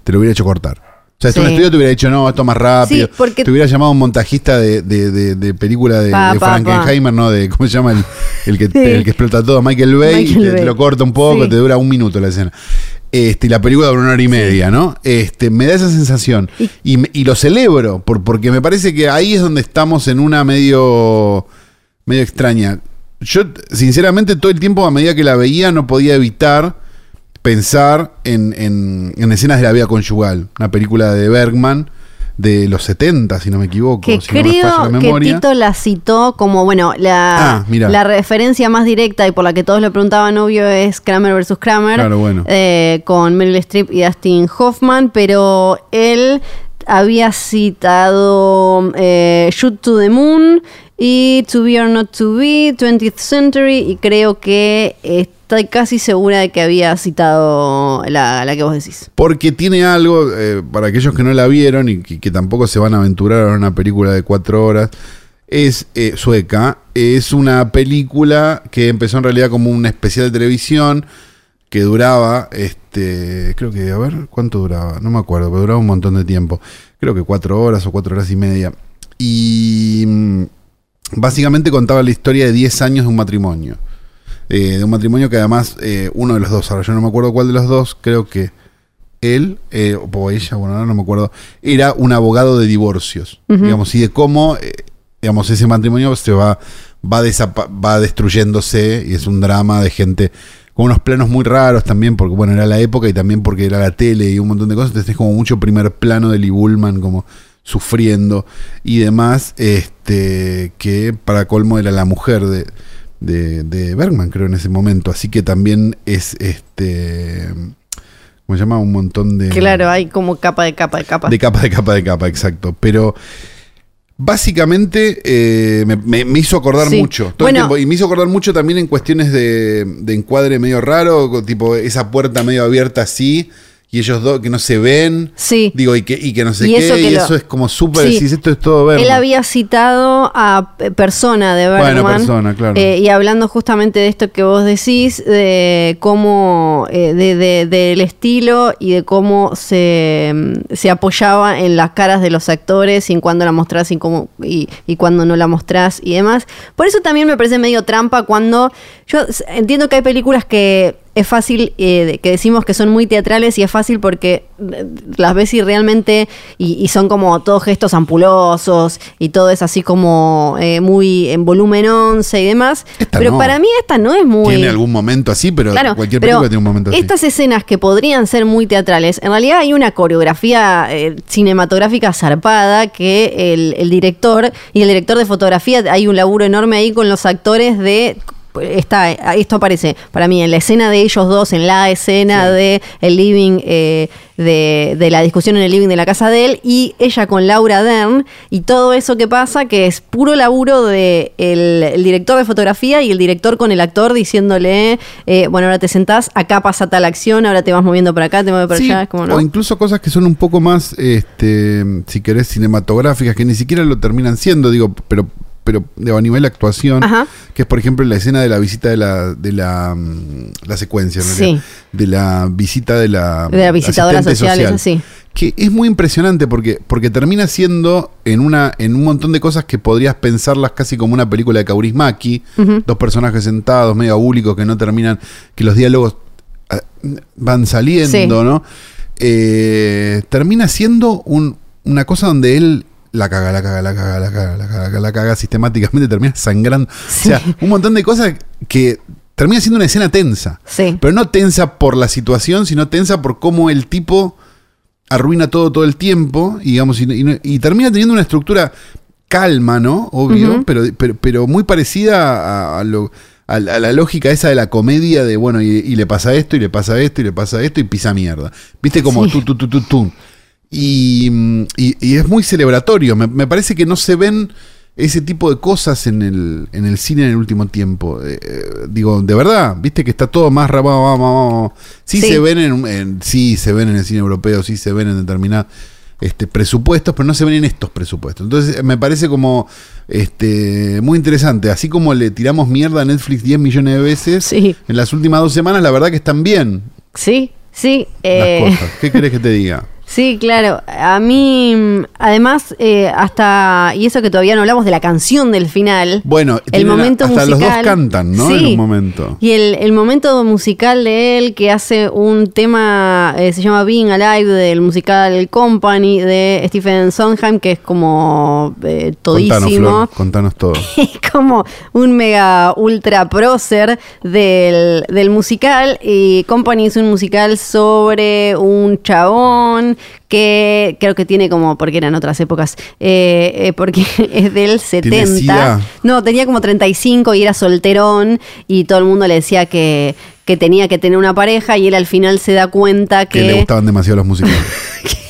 te lo hubiera hecho cortar. O sea, esto un estudio te hubiera dicho, no, esto más rápido. Sí, porque- Te hubiera llamado un montajista de, de- de- de película de, Pa. Frankenheimer, ¿no? De, ¿Cómo se llama? El, el que, Sí. el que explota todo, Michael Bay, Michael y te, lo corta un poco, te dura un minuto la escena. Este, y la película dura una hora y media, ¿no? Este, me da esa sensación. Y- Y, y lo celebro, por, porque me parece que ahí es donde estamos en una medio, medio extraña. Yo, sinceramente, todo el tiempo, a medida que la veía, no podía evitar pensar en, en- en escenas de la vida conyugal. Una película de Bergman de los 70, si no me equivoco. Que si no me creo que. Tito la citó como, bueno, la, Ah, la referencia más directa y por la que todos le preguntaban, obvio, es Kramer versus Kramer. Claro, bueno. eh, con Meryl Streep y Dustin Hoffman, pero él había citado eh, Shoot to the Moon y To Be or Not to Be, 20th Century, y creo que estoy casi segura de que había citado la, la que vos decís. Porque tiene algo, eh, para aquellos que no la vieron y que, tampoco se van a aventurar a una película de cuatro horas, es eh, sueca. Es una película que empezó en realidad como un especial de televisión que duraba, este, creo que, a ver, ¿cuánto duraba? No me acuerdo, pero duraba un montón de tiempo. Creo que cuatro horas o cuatro horas y media. Y mm, básicamente contaba la historia de 10 años de un matrimonio. Eh, de un matrimonio que además eh, uno de los dos, ahora yo no me acuerdo cuál de los dos, creo que él, eh, o ella, bueno, ahora no me acuerdo, era un abogado de divorcios, digamos, y de cómo, eh, digamos, ese matrimonio se va, va, va destruyéndose y es un drama de gente con unos planos muy raros también, porque bueno, era la época y también porque era la tele y un montón de cosas, entonces es como mucho primer plano de Lee Bullman como sufriendo y demás, este, que para colmo era la mujer de, de, de Bergman, creo, en ese momento, así que también es, este, ¿cómo se llama? Un montón de... Claro, hay como capa de capa de capa. De capa, de capa, de capa, exacto. Pero básicamente eh, me, me- me hizo acordar Sí. mucho. Todo el Bueno. tiempo. Y me hizo acordar mucho también en cuestiones de, de encuadre medio raro, tipo esa puerta medio abierta así. Y ellos dos que no se ven. Sí. Digo, y que, y que no sé Y qué. eso y lo- eso es como súper. Sí. decís, esto es todo ver. Él había citado a eh, persona de Bergman. Bueno, Persona, claro. eh, y hablando justamente de esto que vos decís, de cómo, eh, de, de- del estilo y de cómo se, mm, se apoyaba en las caras de los actores y en cuándo la mostrás y, cómo, y, y cuándo no la mostrás y demás. Por eso también me parece medio trampa cuando yo entiendo que hay películas que es fácil, eh, que decimos que son muy teatrales y es fácil porque eh, las ves y realmente, y, y son como todos gestos ampulosos y todo es así como eh, muy en volumen 11 y demás. Esta pero no. para mí esta no es muy... Tiene algún momento así, pero Claro, cualquier pero película tiene un momento así. Estas escenas que podrían ser muy teatrales, en realidad hay una coreografía eh, cinematográfica zarpada que el, el director y el director de fotografía, hay un laburo enorme ahí con los actores de está esto aparece para mí en la escena de ellos dos en la escena de el living eh, de, de la discusión en el living de la casa de él y ella con Laura Dern y todo eso que pasa que es puro laburo de el, el director de fotografía y el director con el actor diciéndole eh, bueno ahora te sentás acá pasa tal acción ahora te vas moviendo para acá te mueves para Sí, allá es como no O incluso cosas que son un poco más, este, si querés, cinematográficas, que ni siquiera lo terminan siendo, digo, pero, pero digo, a nivel actuación, Ajá. que es por ejemplo la escena de la visita de la, de la, mm, la secuencia, en Sí. de la visita de la, de la visitadora social, es así que es muy impresionante porque, porque termina siendo en una en un montón de cosas que podrías pensarlas casi como una película de Kaurismäki, dos personajes sentados, medio abúlicos, que no terminan, que los diálogos ah, van saliendo, Sí. ¿no? Eh, termina siendo un- una cosa donde él la caga, la caga, la caga, la caga, la caga, la caga sistemáticamente, termina sangrando. Sí. O sea, un montón de cosas que termina siendo una escena tensa. sí Pero no tensa por la situación, sino tensa por cómo el tipo arruina todo todo el tiempo, y, digamos, y, y- y termina teniendo una estructura calma, ¿no? Obvio, pero, pero, pero muy parecida a, a lo- a la, a la lógica esa de la comedia de, bueno, y, y le pasa esto, y le pasa esto, y le pasa esto, y pisa mierda. ¿Viste? Como tú, tú, tú, tú, tú. Y, y- y es muy celebratorio. Me, me parece que no se ven ese tipo de cosas en el, en el cine en el último tiempo. Eh, eh, digo, de verdad, viste que está todo más rapado. Vamos, vamos. Sí, Sí. se ven en, en- sí se ven en el cine europeo, sí se ven en determinados este, presupuestos, pero no se ven en estos presupuestos. Entonces me parece como este, muy interesante. Así como le tiramos mierda a Netflix 10 millones de veces, Sí. en las últimas dos semanas la verdad que están bien Sí, sí. las eh, cosas. ¿Qué querés que te diga? Sí, claro. A mí, además, eh, hasta, y eso que todavía no hablamos de la canción del final. Bueno, el momento hasta los musical. dos cantan, ¿no? En un momento. Y el, el momento musical de él que hace un tema, eh, se llama Being Alive, del musical Company de Stephen Sondheim, que es como eh, Contanos, todísimo. Flor, contanos todo. Es como un mega ultra prócer del, del musical. Y Company es un musical sobre un chabón que creo que tiene como, porque eran otras épocas, eh, eh, porque es del 70. SIDA? No, tenía como 35 y era solterón y todo el mundo le decía que, que tenía que tener una pareja y él al final se da cuenta Que le que, gustaban demasiado los musicales.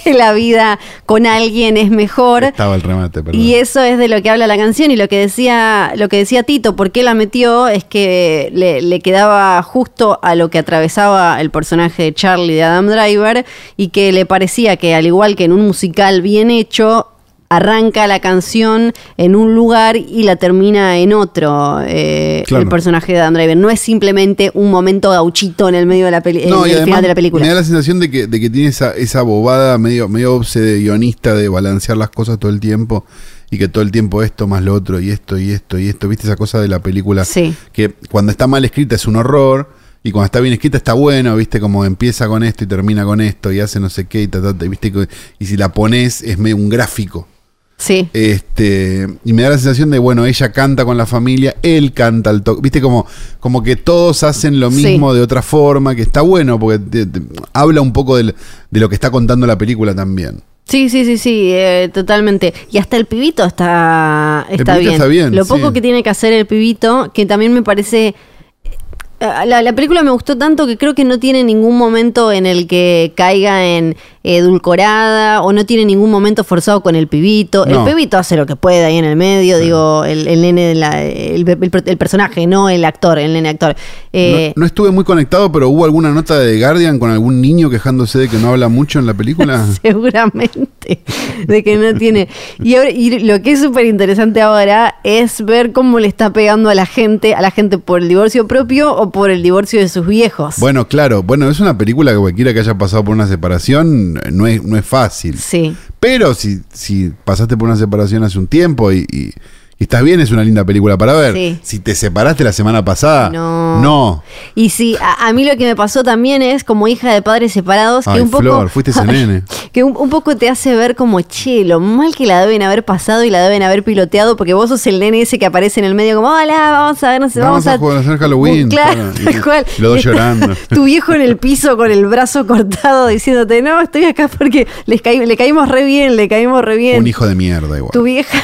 que la vida con alguien es mejor. Estaba el remate, perdón. Y eso es de lo que habla la canción y lo que decía, lo que decía Tito, por qué la metió, es que le, le quedaba justo a lo que atravesaba el personaje de Charlie de Adam Driver y que le parecía que al igual que en un musical bien hecho, arranca la canción en un lugar y la termina en otro, eh, Claro. el personaje de Adam Driver. No es simplemente un momento gauchito en el medio de la peli- en No, y el final de la película. me da la sensación de que, de que tiene esa, esa bobada medio, medio obse de guionista de balancear las cosas todo el tiempo y que todo el tiempo esto más lo otro y esto y esto y esto. ¿Viste esa cosa de la película? Sí. Que cuando está mal escrita es un horror y cuando está bien escrita está bueno, ¿viste? Como empieza con esto y termina con esto y hace no sé qué y ta, ta, ta, ¿viste? Y si la pones es medio un gráfico. Sí. Este, y me da la sensación de, bueno, ella canta con la familia, él canta al toque. Viste, como, como que todos hacen lo Sí. mismo de otra forma, que está bueno, porque te- te- habla un poco del- de lo que está contando la película también. Sí, sí, sí, sí, eh, totalmente. Y hasta el pibito está, El está, pibito bien. está bien, Lo poco sí. que tiene que hacer el pibito, que también me parece... eh, La, la película me gustó tanto que creo que no tiene ningún momento en el que caiga en edulcorada o no tiene ningún momento forzado con el pibito. No. El pibito hace lo que puede ahí en el medio, digo, el, el nene, la- el, el- el personaje, no el actor, el nene actor. Eh, no, no estuve muy conectado, pero hubo alguna nota de Guardian con algún niño quejándose de que no habla mucho en la película. Seguramente, de que no tiene. Y, ahora- y lo que es súper interesante ahora es ver cómo le está pegando a la gente, a la gente por el divorcio propio o por el divorcio de sus viejos. Bueno, claro, bueno, es una película que cualquiera que haya pasado por una separación no es, no es fácil. Sí. Pero si, si pasaste por una separación hace un tiempo y, y- y estás bien, es una linda película para ver. Sí. Si te separaste la semana pasada, No. no. Y sí, a, a mí lo que me pasó también es como hija de padres separados que un poco Flor, fuiste ese nene. que un, un poco te hace ver como che, lo mal que la deben haber pasado y la deben haber piloteado porque vos sos el nene ese que aparece en el medio como hola, vamos a ver, no sé, Vamos vamos, a jugar a hacer Halloween, Claro, tal cual. y los dos está llorando. Tu viejo en el piso con el brazo cortado diciéndote, "No, estoy acá porque les caí- le caímos re bien, le caímos re bien." Un hijo de mierda igual. Tu vieja,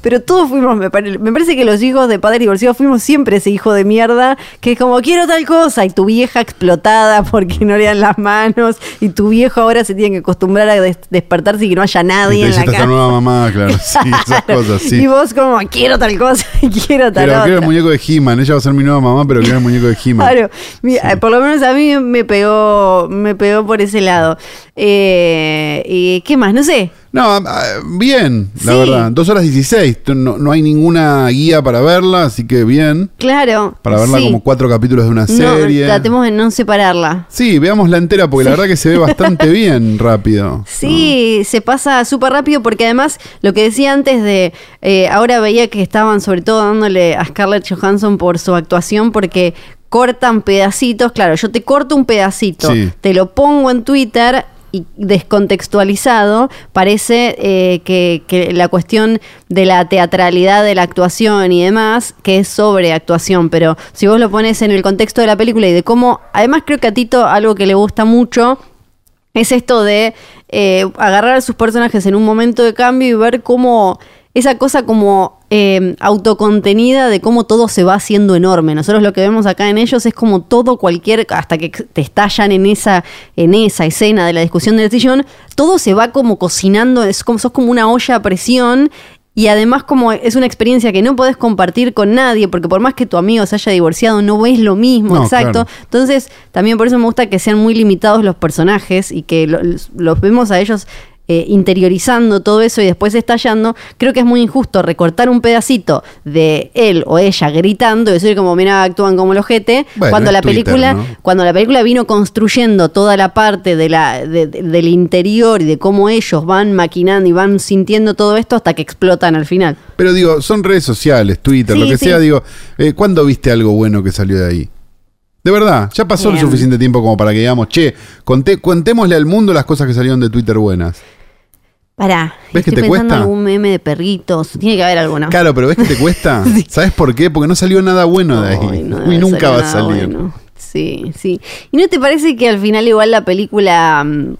pero todos fuimos, me, pare- me parece que los hijos de padres divorciados fuimos siempre ese hijo de mierda que es como quiero tal cosa y tu vieja explotada porque no le dan las manos y tu viejo ahora se tiene que acostumbrar a des- despertarse y que no haya Y nadie te en la "Esta es casa. tu nueva mamá, claro. Sí, esas cosas, sí. Y vos como quiero tal cosa y quiero tal Pero otra. quiero el muñeco de He-Man. Ella va a ser mi nueva mamá, pero quiero el muñeco de He-Man. Claro, eh, por lo menos a mí me pegó, me pegó por ese lado. Eh, ¿Y qué más? No sé. No, ah, bien, la verdad. Dos horas 16. Tú- No, no hay ninguna guía para verla, así que bien. Claro. Para verla sí. como cuatro capítulos de una No, serie. tratemos de no separarla. Sí, veámosla entera porque la verdad que se ve bastante bien rápido. Sí, se pasa súper rápido porque además lo que decía antes de, eh, ahora veía que estaban sobre todo dándole a Scarlett Johansson por su actuación porque cortan pedacitos, claro, yo te corto un pedacito, Sí. te lo pongo en Twitter y descontextualizado, parece eh, que, la cuestión de la teatralidad de la actuación y demás, que es sobre actuación, pero si vos lo pones en el contexto de la película y de cómo, además creo que a Tito algo que le gusta mucho es esto de eh, agarrar a sus personajes en un momento de cambio y ver cómo esa cosa como eh, autocontenida de cómo todo se va haciendo enorme. Nosotros lo que vemos acá en ellos es como todo cualquier, hasta que te estallan en esa, en esa escena de la discusión del sillón, todo se va como cocinando, es como, sos como una olla a presión y además como es una experiencia que no podés compartir con nadie, porque por más que tu amigo se haya divorciado, no ves lo mismo, No, exacto. claro. Entonces, también por eso me gusta que sean muy limitados los personajes y que lo- los vemos a ellos eh, interiorizando todo eso y después estallando. Creo que es muy injusto recortar un pedacito de él o ella gritando y decir como, mira, actúan como los ojete, Bueno, cuando la Twitter, película ¿no? cuando la película vino construyendo toda la parte de la, de- de- del interior y de cómo ellos van maquinando y van sintiendo todo esto hasta que explotan al final. Pero digo, son redes sociales, Twitter, Sí, lo que sí. sea. Digo, eh, ¿cuándo viste algo bueno que salió de ahí? De verdad, ya pasó el Bien. suficiente tiempo como para que digamos, che, conté, contémosle al mundo las cosas que salieron de Twitter buenas. Pará, ¿Ves que estoy te pensando cuesta? algún meme de perritos. Tiene que haber alguno. Claro, pero ¿ves que te cuesta? ¿Sabes por qué? Porque no salió nada bueno de ahí. No y nunca va a nada salir. bueno. Sí, sí. ¿Y no te parece que al final igual la película... mm,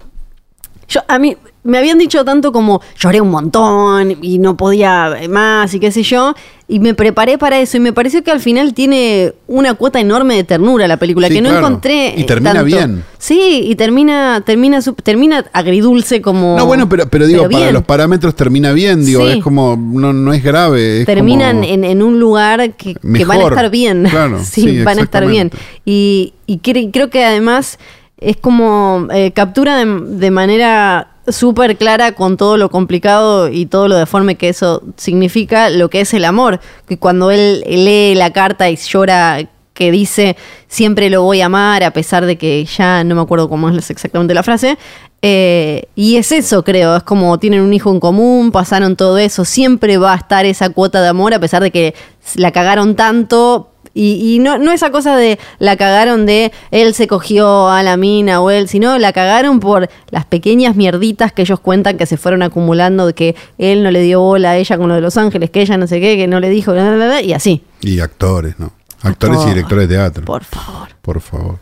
Yo, a mí me habían dicho tanto como lloré un montón y no podía más y qué sé yo, y me preparé para eso y me pareció que al final tiene una cuota enorme de ternura la película, Sí, que no claro. encontré. Y eh, termina tanto. bien. Sí, y termina, termina, su- termina agridulce como... No, bueno, pero, pero digo, para los parámetros termina bien, digo, Sí. es como, no, no es grave. Es terminan como- en, en un lugar que, que van a estar bien. Claro, sí, sí, van a estar bien. Y, y cre- creo que además es como eh, captura de, de manera súper clara con todo lo complicado y todo lo deforme que eso significa lo que es el amor. Que cuando él lee la carta y llora que dice siempre lo voy a amar a pesar de que ya no me acuerdo cómo es exactamente la frase. eh, y es eso, creo, es como tienen un hijo en común, pasaron todo eso, siempre va a estar esa cuota de amor a pesar de que la cagaron tanto. Y, y no, no esa cosa de la cagaron de él se cogió a la mina o él, sino la cagaron por las pequeñas mierditas que ellos cuentan que se fueron acumulando, de que él no le dio bola a ella con lo de Los Ángeles, que ella no sé qué, que no le dijo, bla, bla, bla, y así. Y actores, ¿no? Actores y directores de teatro. Por favor. Por favor.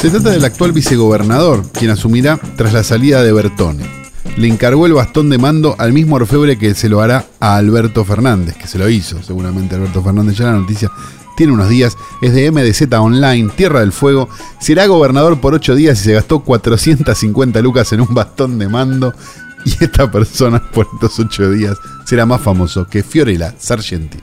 Se trata del actual vicegobernador, quien asumirá tras la salida de Bertone. Le encargó el bastón de mando al mismo orfebre que se lo hará a Alberto Fernández, que se lo hizo, seguramente Alberto Fernández. Ya la noticia tiene unos días, es de MDZ Online, Tierra del Fuego. Será gobernador por ocho días y se gastó 450 lucas en un bastón de mando. Y esta persona por estos ocho días será más famoso que Fiorella Sargenti.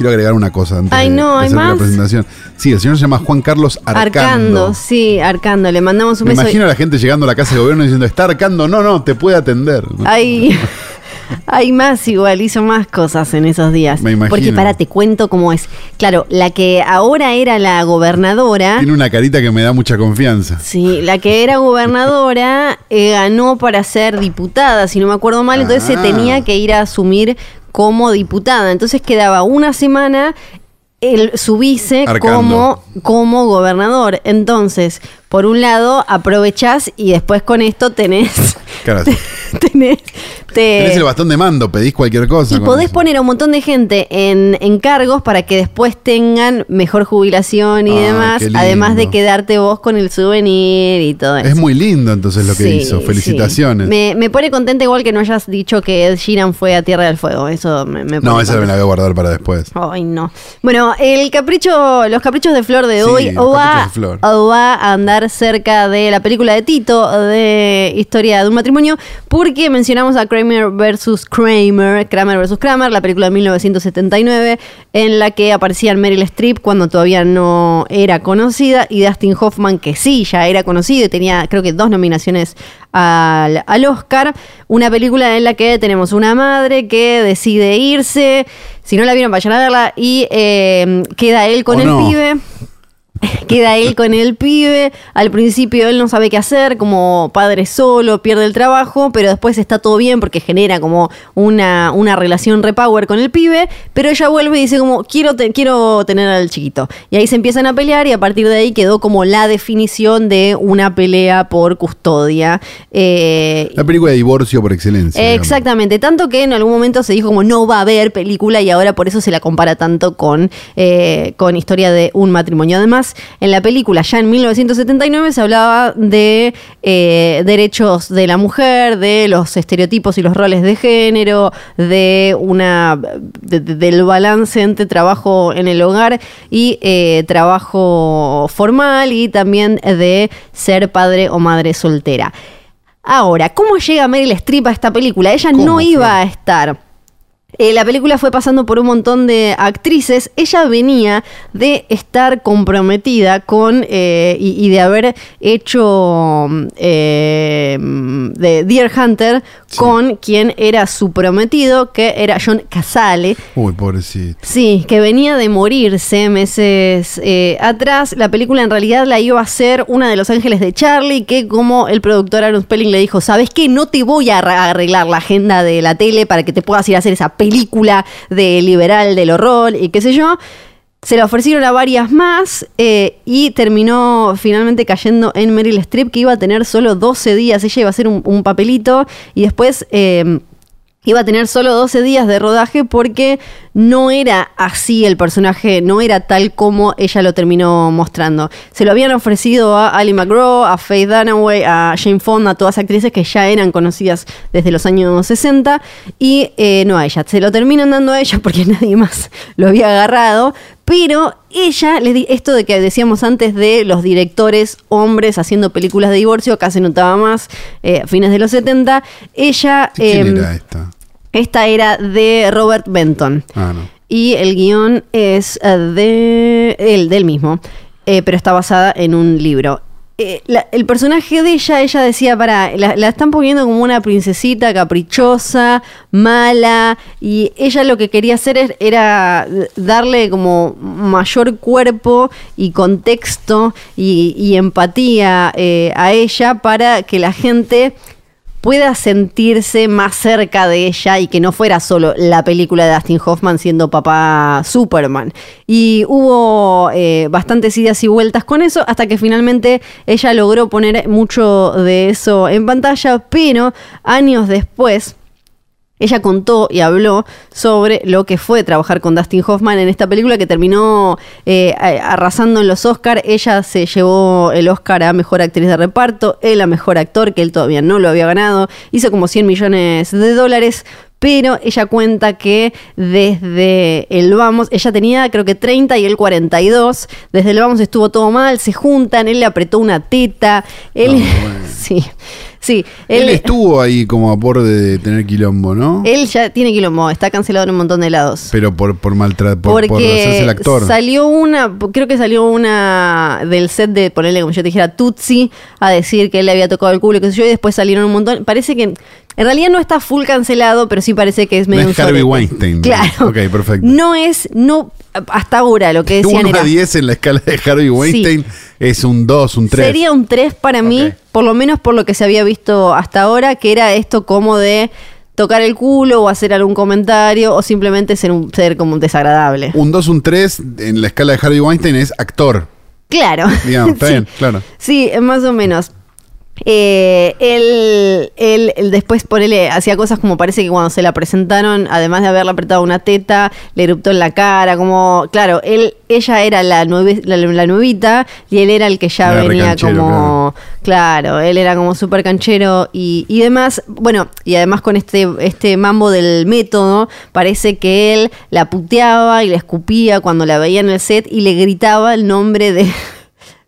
Quiero agregar una cosa antes Ay, de, no, de ¿hay hacer la presentación. Sí, el señor se llama Juan Carlos Arcando. Arcando, sí, Arcando. Le mandamos un Me beso. imagino a la gente llegando a la casa de gobierno diciendo, está Arcando, no, no, te puede atender. Hay, hay más igual, hizo más cosas en esos días. Me imagino. Porque para, te cuento cómo es. Claro, la que ahora era la gobernadora. Tiene una carita que me da mucha confianza. Sí, la que era gobernadora eh, ganó para ser diputada, si no me acuerdo mal, entonces se Ah. tenía que ir a asumir como diputada. Entonces quedaba una semana el, su vice Arcando. como, como gobernador. Entonces, por un lado, aprovechás y después con esto tenés. Claro, tenés, te- tenés el bastón de mando, pedís cualquier cosa. y podés eso. poner a un montón de gente en, en cargos para que después tengan mejor jubilación y Ah, demás, además de quedarte vos con el souvenir y todo eso. Es muy lindo entonces lo que Sí, hizo. sí. Felicitaciones. Me, me pone contenta igual que no hayas dicho que Ed Sheeran fue a Tierra del Fuego. Eso me, me No, esa me la voy a guardar para después. Ay, no. Bueno, el capricho, los caprichos de Flor de Sí, hoy va, o va a andar cerca de la película de Tito, de Historia de un matrimonio, porque mencionamos a Kramer versus Kramer, Kramer versus Kramer, la película de 1979, en la que aparecían Meryl Streep cuando todavía no era conocida y Dustin Hoffman, que sí, ya era conocido y tenía creo que dos nominaciones al, al Oscar. Una película en la que tenemos una madre que decide irse, si no la vieron vayan a verla, y eh, queda él con ¿O el no? pibe. Queda él con el pibe. Al principio él no sabe qué hacer, como padre solo, pierde el trabajo, pero después está todo bien porque genera como una, una relación repower con el pibe. Pero ella vuelve y dice como, quiero, te- quiero tener al chiquito. Y ahí se empiezan a pelear y a partir de ahí quedó como la definición de una pelea por custodia. Eh, La película de divorcio por excelencia. Exactamente, tanto que en algún momento se dijo como no va a haber película y ahora por eso se la compara tanto con, eh, con Historia de un matrimonio. Además, además en la película, ya en 1979, se hablaba de eh, derechos de la mujer, de los estereotipos y los roles de género, de una de- de- del balance entre trabajo en el hogar y eh, trabajo formal y también de ser padre o madre soltera. Ahora, ¿cómo llega Meryl Streep a esta película? Ella ¿Cómo, no iba a estar. Eh, la película fue pasando por un montón de actrices. Ella venía de estar comprometida con eh, y, y de haber hecho eh, de Deer Hunter con quien era su prometido, que era John Casale. Uy, pobrecito. Sí, que venía de morirse meses eh, atrás. La película en realidad la iba a hacer una de Los Ángeles de Charlie, que como el productor Aaron Spelling le dijo, ¿sabes qué? No te voy a arreglar la agenda de la tele para que te puedas ir a hacer esa película de liberal del horror y qué sé yo. Se la ofrecieron a varias más eh, y terminó finalmente cayendo en Meryl Streep, que iba a tener solo 12 días. Ella iba a hacer un, papelito y después... eh, Iba a tener solo 12 días de rodaje porque no era así el personaje, no era tal como ella lo terminó mostrando. Se lo habían ofrecido a Ali McGraw, a Faye Dunaway, a Jane Fonda, a todas actrices que ya eran conocidas desde los años 60 y eh, no a ella. Se lo terminan dando a ella porque nadie más lo había agarrado, pero ella, le di esto de que decíamos antes de los directores hombres haciendo películas de divorcio, acá se notaba más, eh, a fines de los 70, ella... ¿Quién em, era esta? esta era de Robert Benton. Ah, no. Y el guion es eh, de él, del mismo, eh, pero está basada en un libro. Eh, el personaje de ella, ella decía, para, la, están poniendo como una princesita caprichosa, mala, y ella lo que quería hacer era darle como mayor cuerpo y contexto y, y empatía eh, a ella para que la gente pueda sentirse más cerca de ella y que no fuera solo la película de Dustin Hoffman siendo papá Superman. Y hubo eh, bastantes idas y vueltas con eso hasta que finalmente ella logró poner mucho de eso en pantalla, pero años después... Ella contó y habló sobre lo que fue trabajar con Dustin Hoffman en esta película que terminó eh, arrasando en los Oscars. Ella se llevó el Oscar a Mejor Actriz de Reparto, él a Mejor Actor, que él todavía no lo había ganado. Hizo como 100 millones de dólares. Pero ella cuenta que desde el Vamos, ella tenía creo que 30 y él 42. Desde el Vamos estuvo todo mal, se juntan, él le apretó una teta. Él, Ah, bueno. sí, sí. Él, estuvo ahí como a por de tener quilombo, ¿no? Él ya tiene quilombo, está cancelado en un montón de lados. Pero por, por maltratar, por, por hacerse el actor. salió una, creo que salió una del set de ponerle, como yo te dijera, Tutsi, a decir que él le había tocado el culo, y qué sé yo, y después salieron un montón. Parece que en realidad no está full cancelado, pero sí parece que es medio No es Harvey. Weinstein. Claro. Ok, perfecto. No es, no, hasta ahora lo que De decían 1 era. a 10 en la escala de Harvey Weinstein es un 2, un 3. Sería un 3 para mí, Ok. por lo menos por lo que se había visto hasta ahora, que era esto como de tocar el culo o hacer algún comentario o simplemente ser, un, ser como un desagradable. Un 2, un 3 en la escala de Harvey Weinstein es actor. Claro. Digamos, está Sí. bien, claro. Sí, más o menos. Eh, él, él- él después ponele, hacía cosas como parece que cuando se la presentaron, además de haberle apretado una teta, le eruptó en la cara, como, claro, él, ella era la, nueve- la, la nuevita y él era el que ya Era venía como, claro. él era como súper canchero y, y demás, bueno, y además con este, este mambo del método, parece que él la puteaba y le escupía cuando la veía en el set y le gritaba el nombre de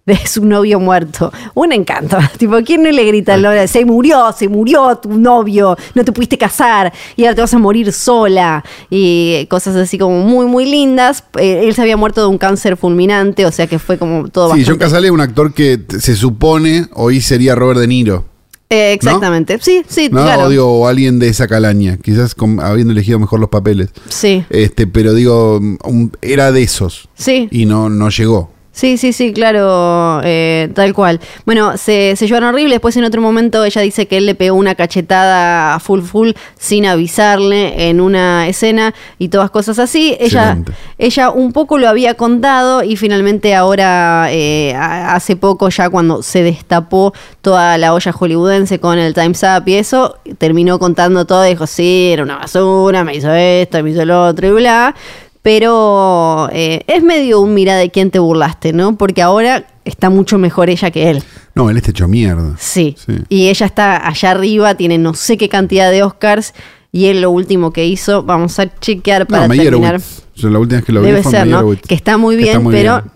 de su novio muerto. Un encanto. Tipo, ¿quién no le grita nombre? Se murió, se murió tu novio, no te pudiste casar y ahora te vas a morir sola. Y cosas así como muy, muy lindas. Eh, él se había muerto de un cáncer fulminante, o sea que fue como todo Sí, John Casale es un actor que se supone hoy sería Robert De Niro. Eh, exactamente. Sí, sí, ¿no? claro. O digo, alguien de esa calaña, quizás con- habiendo elegido mejor los papeles. Sí, Este, pero digo, un- era de esos. sí. Y no, no llegó. Sí, sí, sí, claro, eh, tal cual. Bueno, se, se llevaron horrible. Después, en otro momento, ella dice que él le pegó una cachetada full full sin avisarle en una escena y todas cosas así. Ella, Excelente. ella un poco lo había contado y finalmente ahora, eh, a- hace poco, ya cuando se destapó toda la olla hollywoodense con el Time's Up y eso, terminó contando todo. Dijo, sí, era una basura, me hizo esto, me hizo lo otro y bla. Pero eh, es medio un mira de quién te burlaste, ¿no? Porque ahora está mucho mejor ella que él. No, él está hecho mierda. Sí. Sí. Y ella está allá arriba, tiene no sé qué cantidad de Oscars. Y él lo último que hizo, vamos a chequear para no, terminar. Yo la última vez que lo vi Debe fue ser, ¿no? Que está muy bien, está muy pero bien.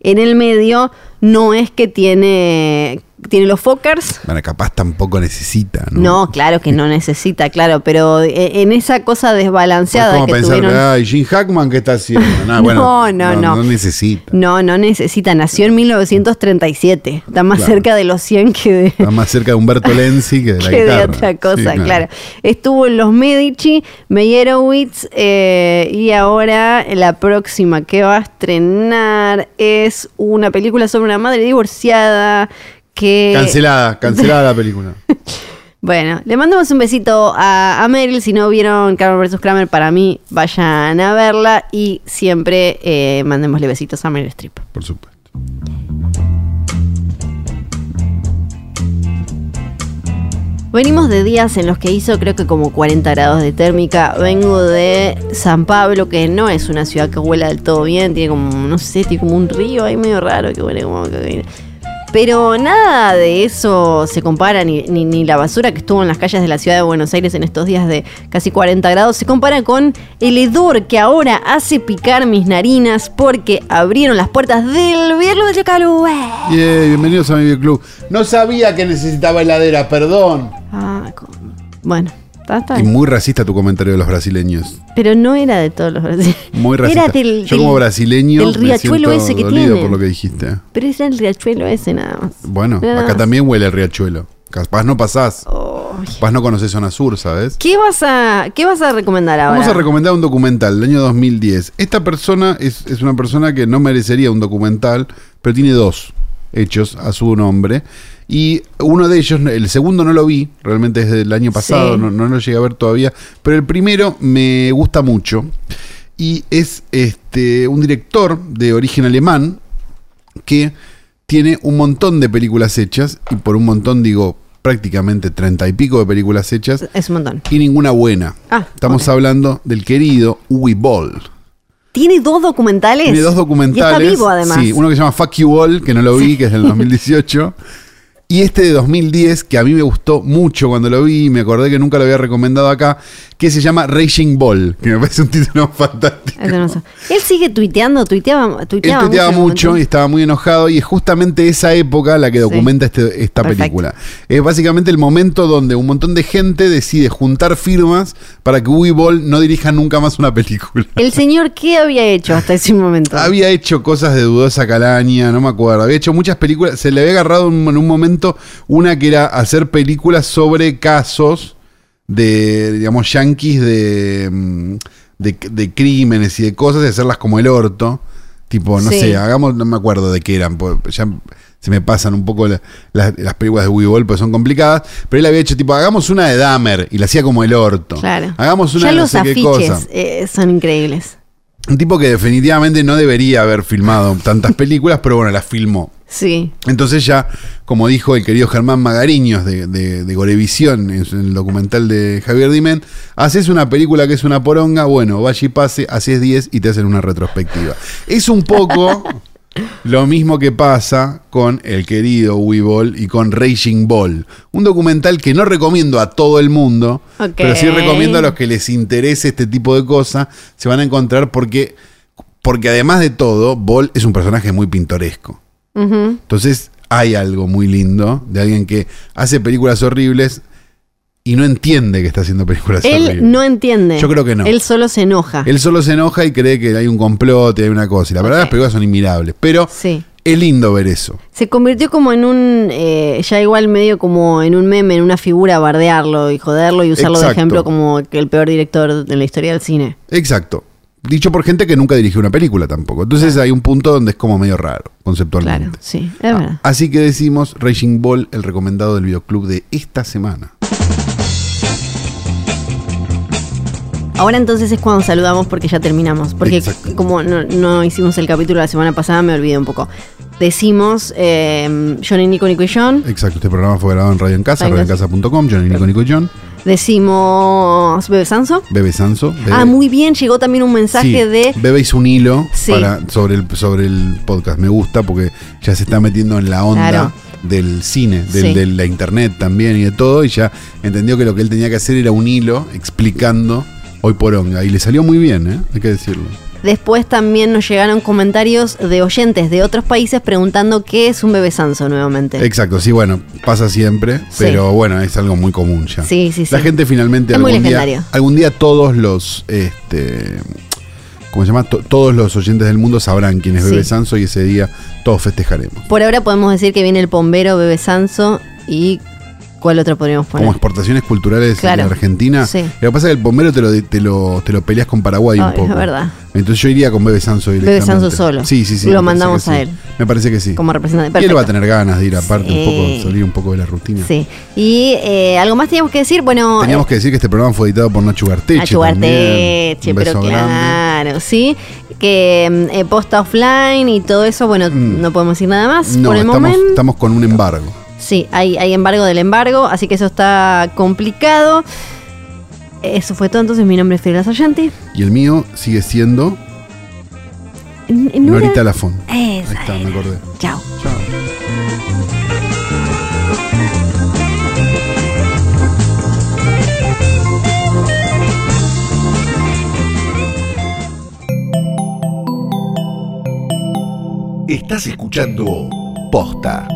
en el medio no es que tiene, tiene los Fockers. Bueno, capaz tampoco necesita, ¿no? No, claro que no necesita, claro, pero e- en esa cosa Es desbalanceada como que pensar, tuvieron. ay, Jim Hackman, ¿qué está haciendo? No, bueno, No, no, no. No necesita. No, no necesita. Nació en 1937. Está más Claro. cerca de los 100 que de, Está más cerca de Humberto Lenzi que de la que de otra cosa, Sí, claro. Estuvo en Los Medici, Meyerowitz, eh, y ahora la próxima que va a estrenar es una película sobre una madre divorciada que... Cancelada, cancelada la película. Bueno, le mandamos un besito a, a Meryl. Si no vieron Kramer vs. Kramer, para mí, vayan a verla. Y siempre eh, mandémosle besitos a Meryl Streep. Por supuesto. Venimos de días en los que hizo creo que como 40 grados de térmica. Vengo de San Pablo, que no es una ciudad que huela del todo bien. Tiene como, no sé, tiene como un río ahí medio raro que huele como... Pero nada de eso se compara, ni, ni, ni la basura que estuvo en las calles de la ciudad de Buenos Aires en estos días de casi 40 grados, se compara con el hedor que ahora hace picar mis narinas porque abrieron las puertas del Viernes de Calú. Yeah, bienvenidos a mi club. No sabía que necesitaba heladera, perdón. Ah, bueno, Y muy racista tu comentario de los brasileños. Pero no era de todos los brasileños. Muy racista. Era del, Yo como brasileño del riachuelo me ese que tiene. por lo que dijiste. Pero era el riachuelo ese nada más. Bueno, Nada acá más. también huele el riachuelo. Capaz no pasás. Capaz no conoces zona sur, ¿sabes? ¿Qué vas a qué vas a recomendar ahora? Vamos a recomendar un documental del año 2010. Esta persona es, es una persona que no merecería un documental, pero tiene dos hechos a su nombre. Y uno de ellos, el segundo no lo vi, realmente es del año pasado, Sí. no, no lo llegué a ver todavía, pero el primero me gusta mucho. Y es este, un director de origen alemán que tiene un montón de películas hechas, y por un montón digo prácticamente treinta y pico de películas hechas, Es un montón. y ninguna buena. Ah, Estamos hablando del querido Uwe Boll. ¿Tiene dos documentales? Tiene dos documentales. Y está vivo además. Sí, uno que se llama Fuck You All, que no lo vi, que es del 2018. Y este de 2010, que a mí me gustó mucho cuando lo vi, y me acordé que nunca lo había recomendado acá, que se llama Raging Ball, que me parece un título fantástico. Él sigue tuiteando, tuiteaba, Él tuiteaba, tuiteaba mucho. y estaba muy enojado y es justamente esa época la que documenta este- esta Perfecto. película. Es básicamente el momento donde un montón de gente decide juntar firmas para que Uwe Boll no dirija nunca más una película. El señor, ¿qué había hecho hasta ese momento? Había hecho cosas de dudosa calaña, no me acuerdo. Había hecho muchas películas. Se le había agarrado en un momento una que era hacer películas sobre casos de, digamos, yanquis de, mm, de, de crímenes y de cosas y hacerlas como el orto. Tipo, no Sí. sé, hagamos, no me acuerdo de qué eran. Ya se me pasan un poco la- la- las películas de Weevil porque son complicadas. Pero él había hecho, tipo, hagamos una de Dahmer y la hacía como el orto. Claro. Hagamos una ya de no los sé qué cosa. eh, son increíbles. Un tipo que definitivamente no debería haber filmado tantas películas, pero bueno, las filmó. Sí. Entonces ya, como dijo el querido Germán Magariños de, de, de Gorevisión en, el documental de Javier Diment, haces una película que es una poronga, bueno, vaya y pase, haces 10 y te hacen una retrospectiva. Es un poco lo mismo que pasa con el querido Weeball y con Raging Ball. Un documental que no recomiendo a todo el mundo, pero sí recomiendo a los que les interese este tipo de cosas, se van a encontrar porque, porque además de todo, Ball es un personaje muy pintoresco. Entonces hay algo muy lindo de alguien que hace películas horribles y no entiende que está haciendo películas Él horribles. no entiende. Yo creo que no. Él solo se enoja. Él solo se enoja y cree que hay un complot y hay una cosa. Y la verdad las películas son inmirables. Pero Sí. es lindo ver eso. Se convirtió como en un, eh, ya igual medio como en un meme, en una figura, bardearlo y joderlo y usarlo de ejemplo como el peor director de la historia del cine. Exacto. Dicho por gente que nunca dirigió una película tampoco. Entonces hay un punto donde es como medio raro, conceptualmente. Claro, sí, es verdad. Así que decimos Raging Ball, el recomendado del videoclub de esta semana. Ahora entonces es cuando saludamos porque ya terminamos. Porque Exacto. como no, no hicimos el capítulo la semana pasada, me olvidé un poco. Decimos eh, John y Nico, Nico y John. Exacto, este programa fue grabado en Radio en Casa, Radio en radioencasa.com, Johnny Nico Nico John. Decimos Bebe Sanso. Bebe Sanso. Bebe. Ah, muy bien, llegó también un mensaje Sí, de... Bebe hizo un hilo Sí. para, sobre, el, sobre el podcast. Me gusta porque ya se está metiendo en la onda Claro. del cine, del- Sí. de la internet también y de todo. Y ya entendió que lo que él tenía que hacer era un hilo explicando hoy por onga. Y le salió muy bien, ¿eh? hay que decirlo. Después también nos llegaron comentarios de oyentes de otros países preguntando qué es un Bebe Sanso nuevamente. Exacto, sí, bueno, pasa siempre, Sí. pero bueno, es algo muy común ya. Sí, sí, sí. La gente finalmente Es muy algún día, algún día todos los este ¿cómo se llama? To- todos los oyentes del mundo sabrán quién es Sí. Bebe Sanso y ese día todos festejaremos. Por ahora podemos decir que viene el bombero Bebe Sanso y ¿cuál otro podríamos poner? Como exportaciones culturales Claro. de Argentina. Sí. Lo que pasa es que el bombero te lo, te lo, te lo peleas con Paraguay un poco. es verdad. Entonces yo iría con Bebe Sanso Bebe. Sanso solo. Sí, sí, sí. Lo mandamos a sí. él. Me parece que sí. Como representante. Y él va a Perfecto. tener ganas de ir aparte un poco, salir un poco de la rutina. Sí. Y eh, algo más teníamos que decir. Bueno, Teníamos que decir que este programa fue editado por Nacho Garteche. Nacho. Garteche, pero grande. claro, sí. Que eh, posta offline y todo eso, bueno, Mm. no podemos decir nada más No, por el estamos, momento. estamos con un embargo. Sí, hay, hay embargo del embargo, así que eso está complicado. Eso fue todo, entonces mi nombre es Fidel Sargenti. Y el mío sigue siendo N- Nura- Norita Lafón. Ahí está, me acordé. Chao. Chao. Estás escuchando Posta.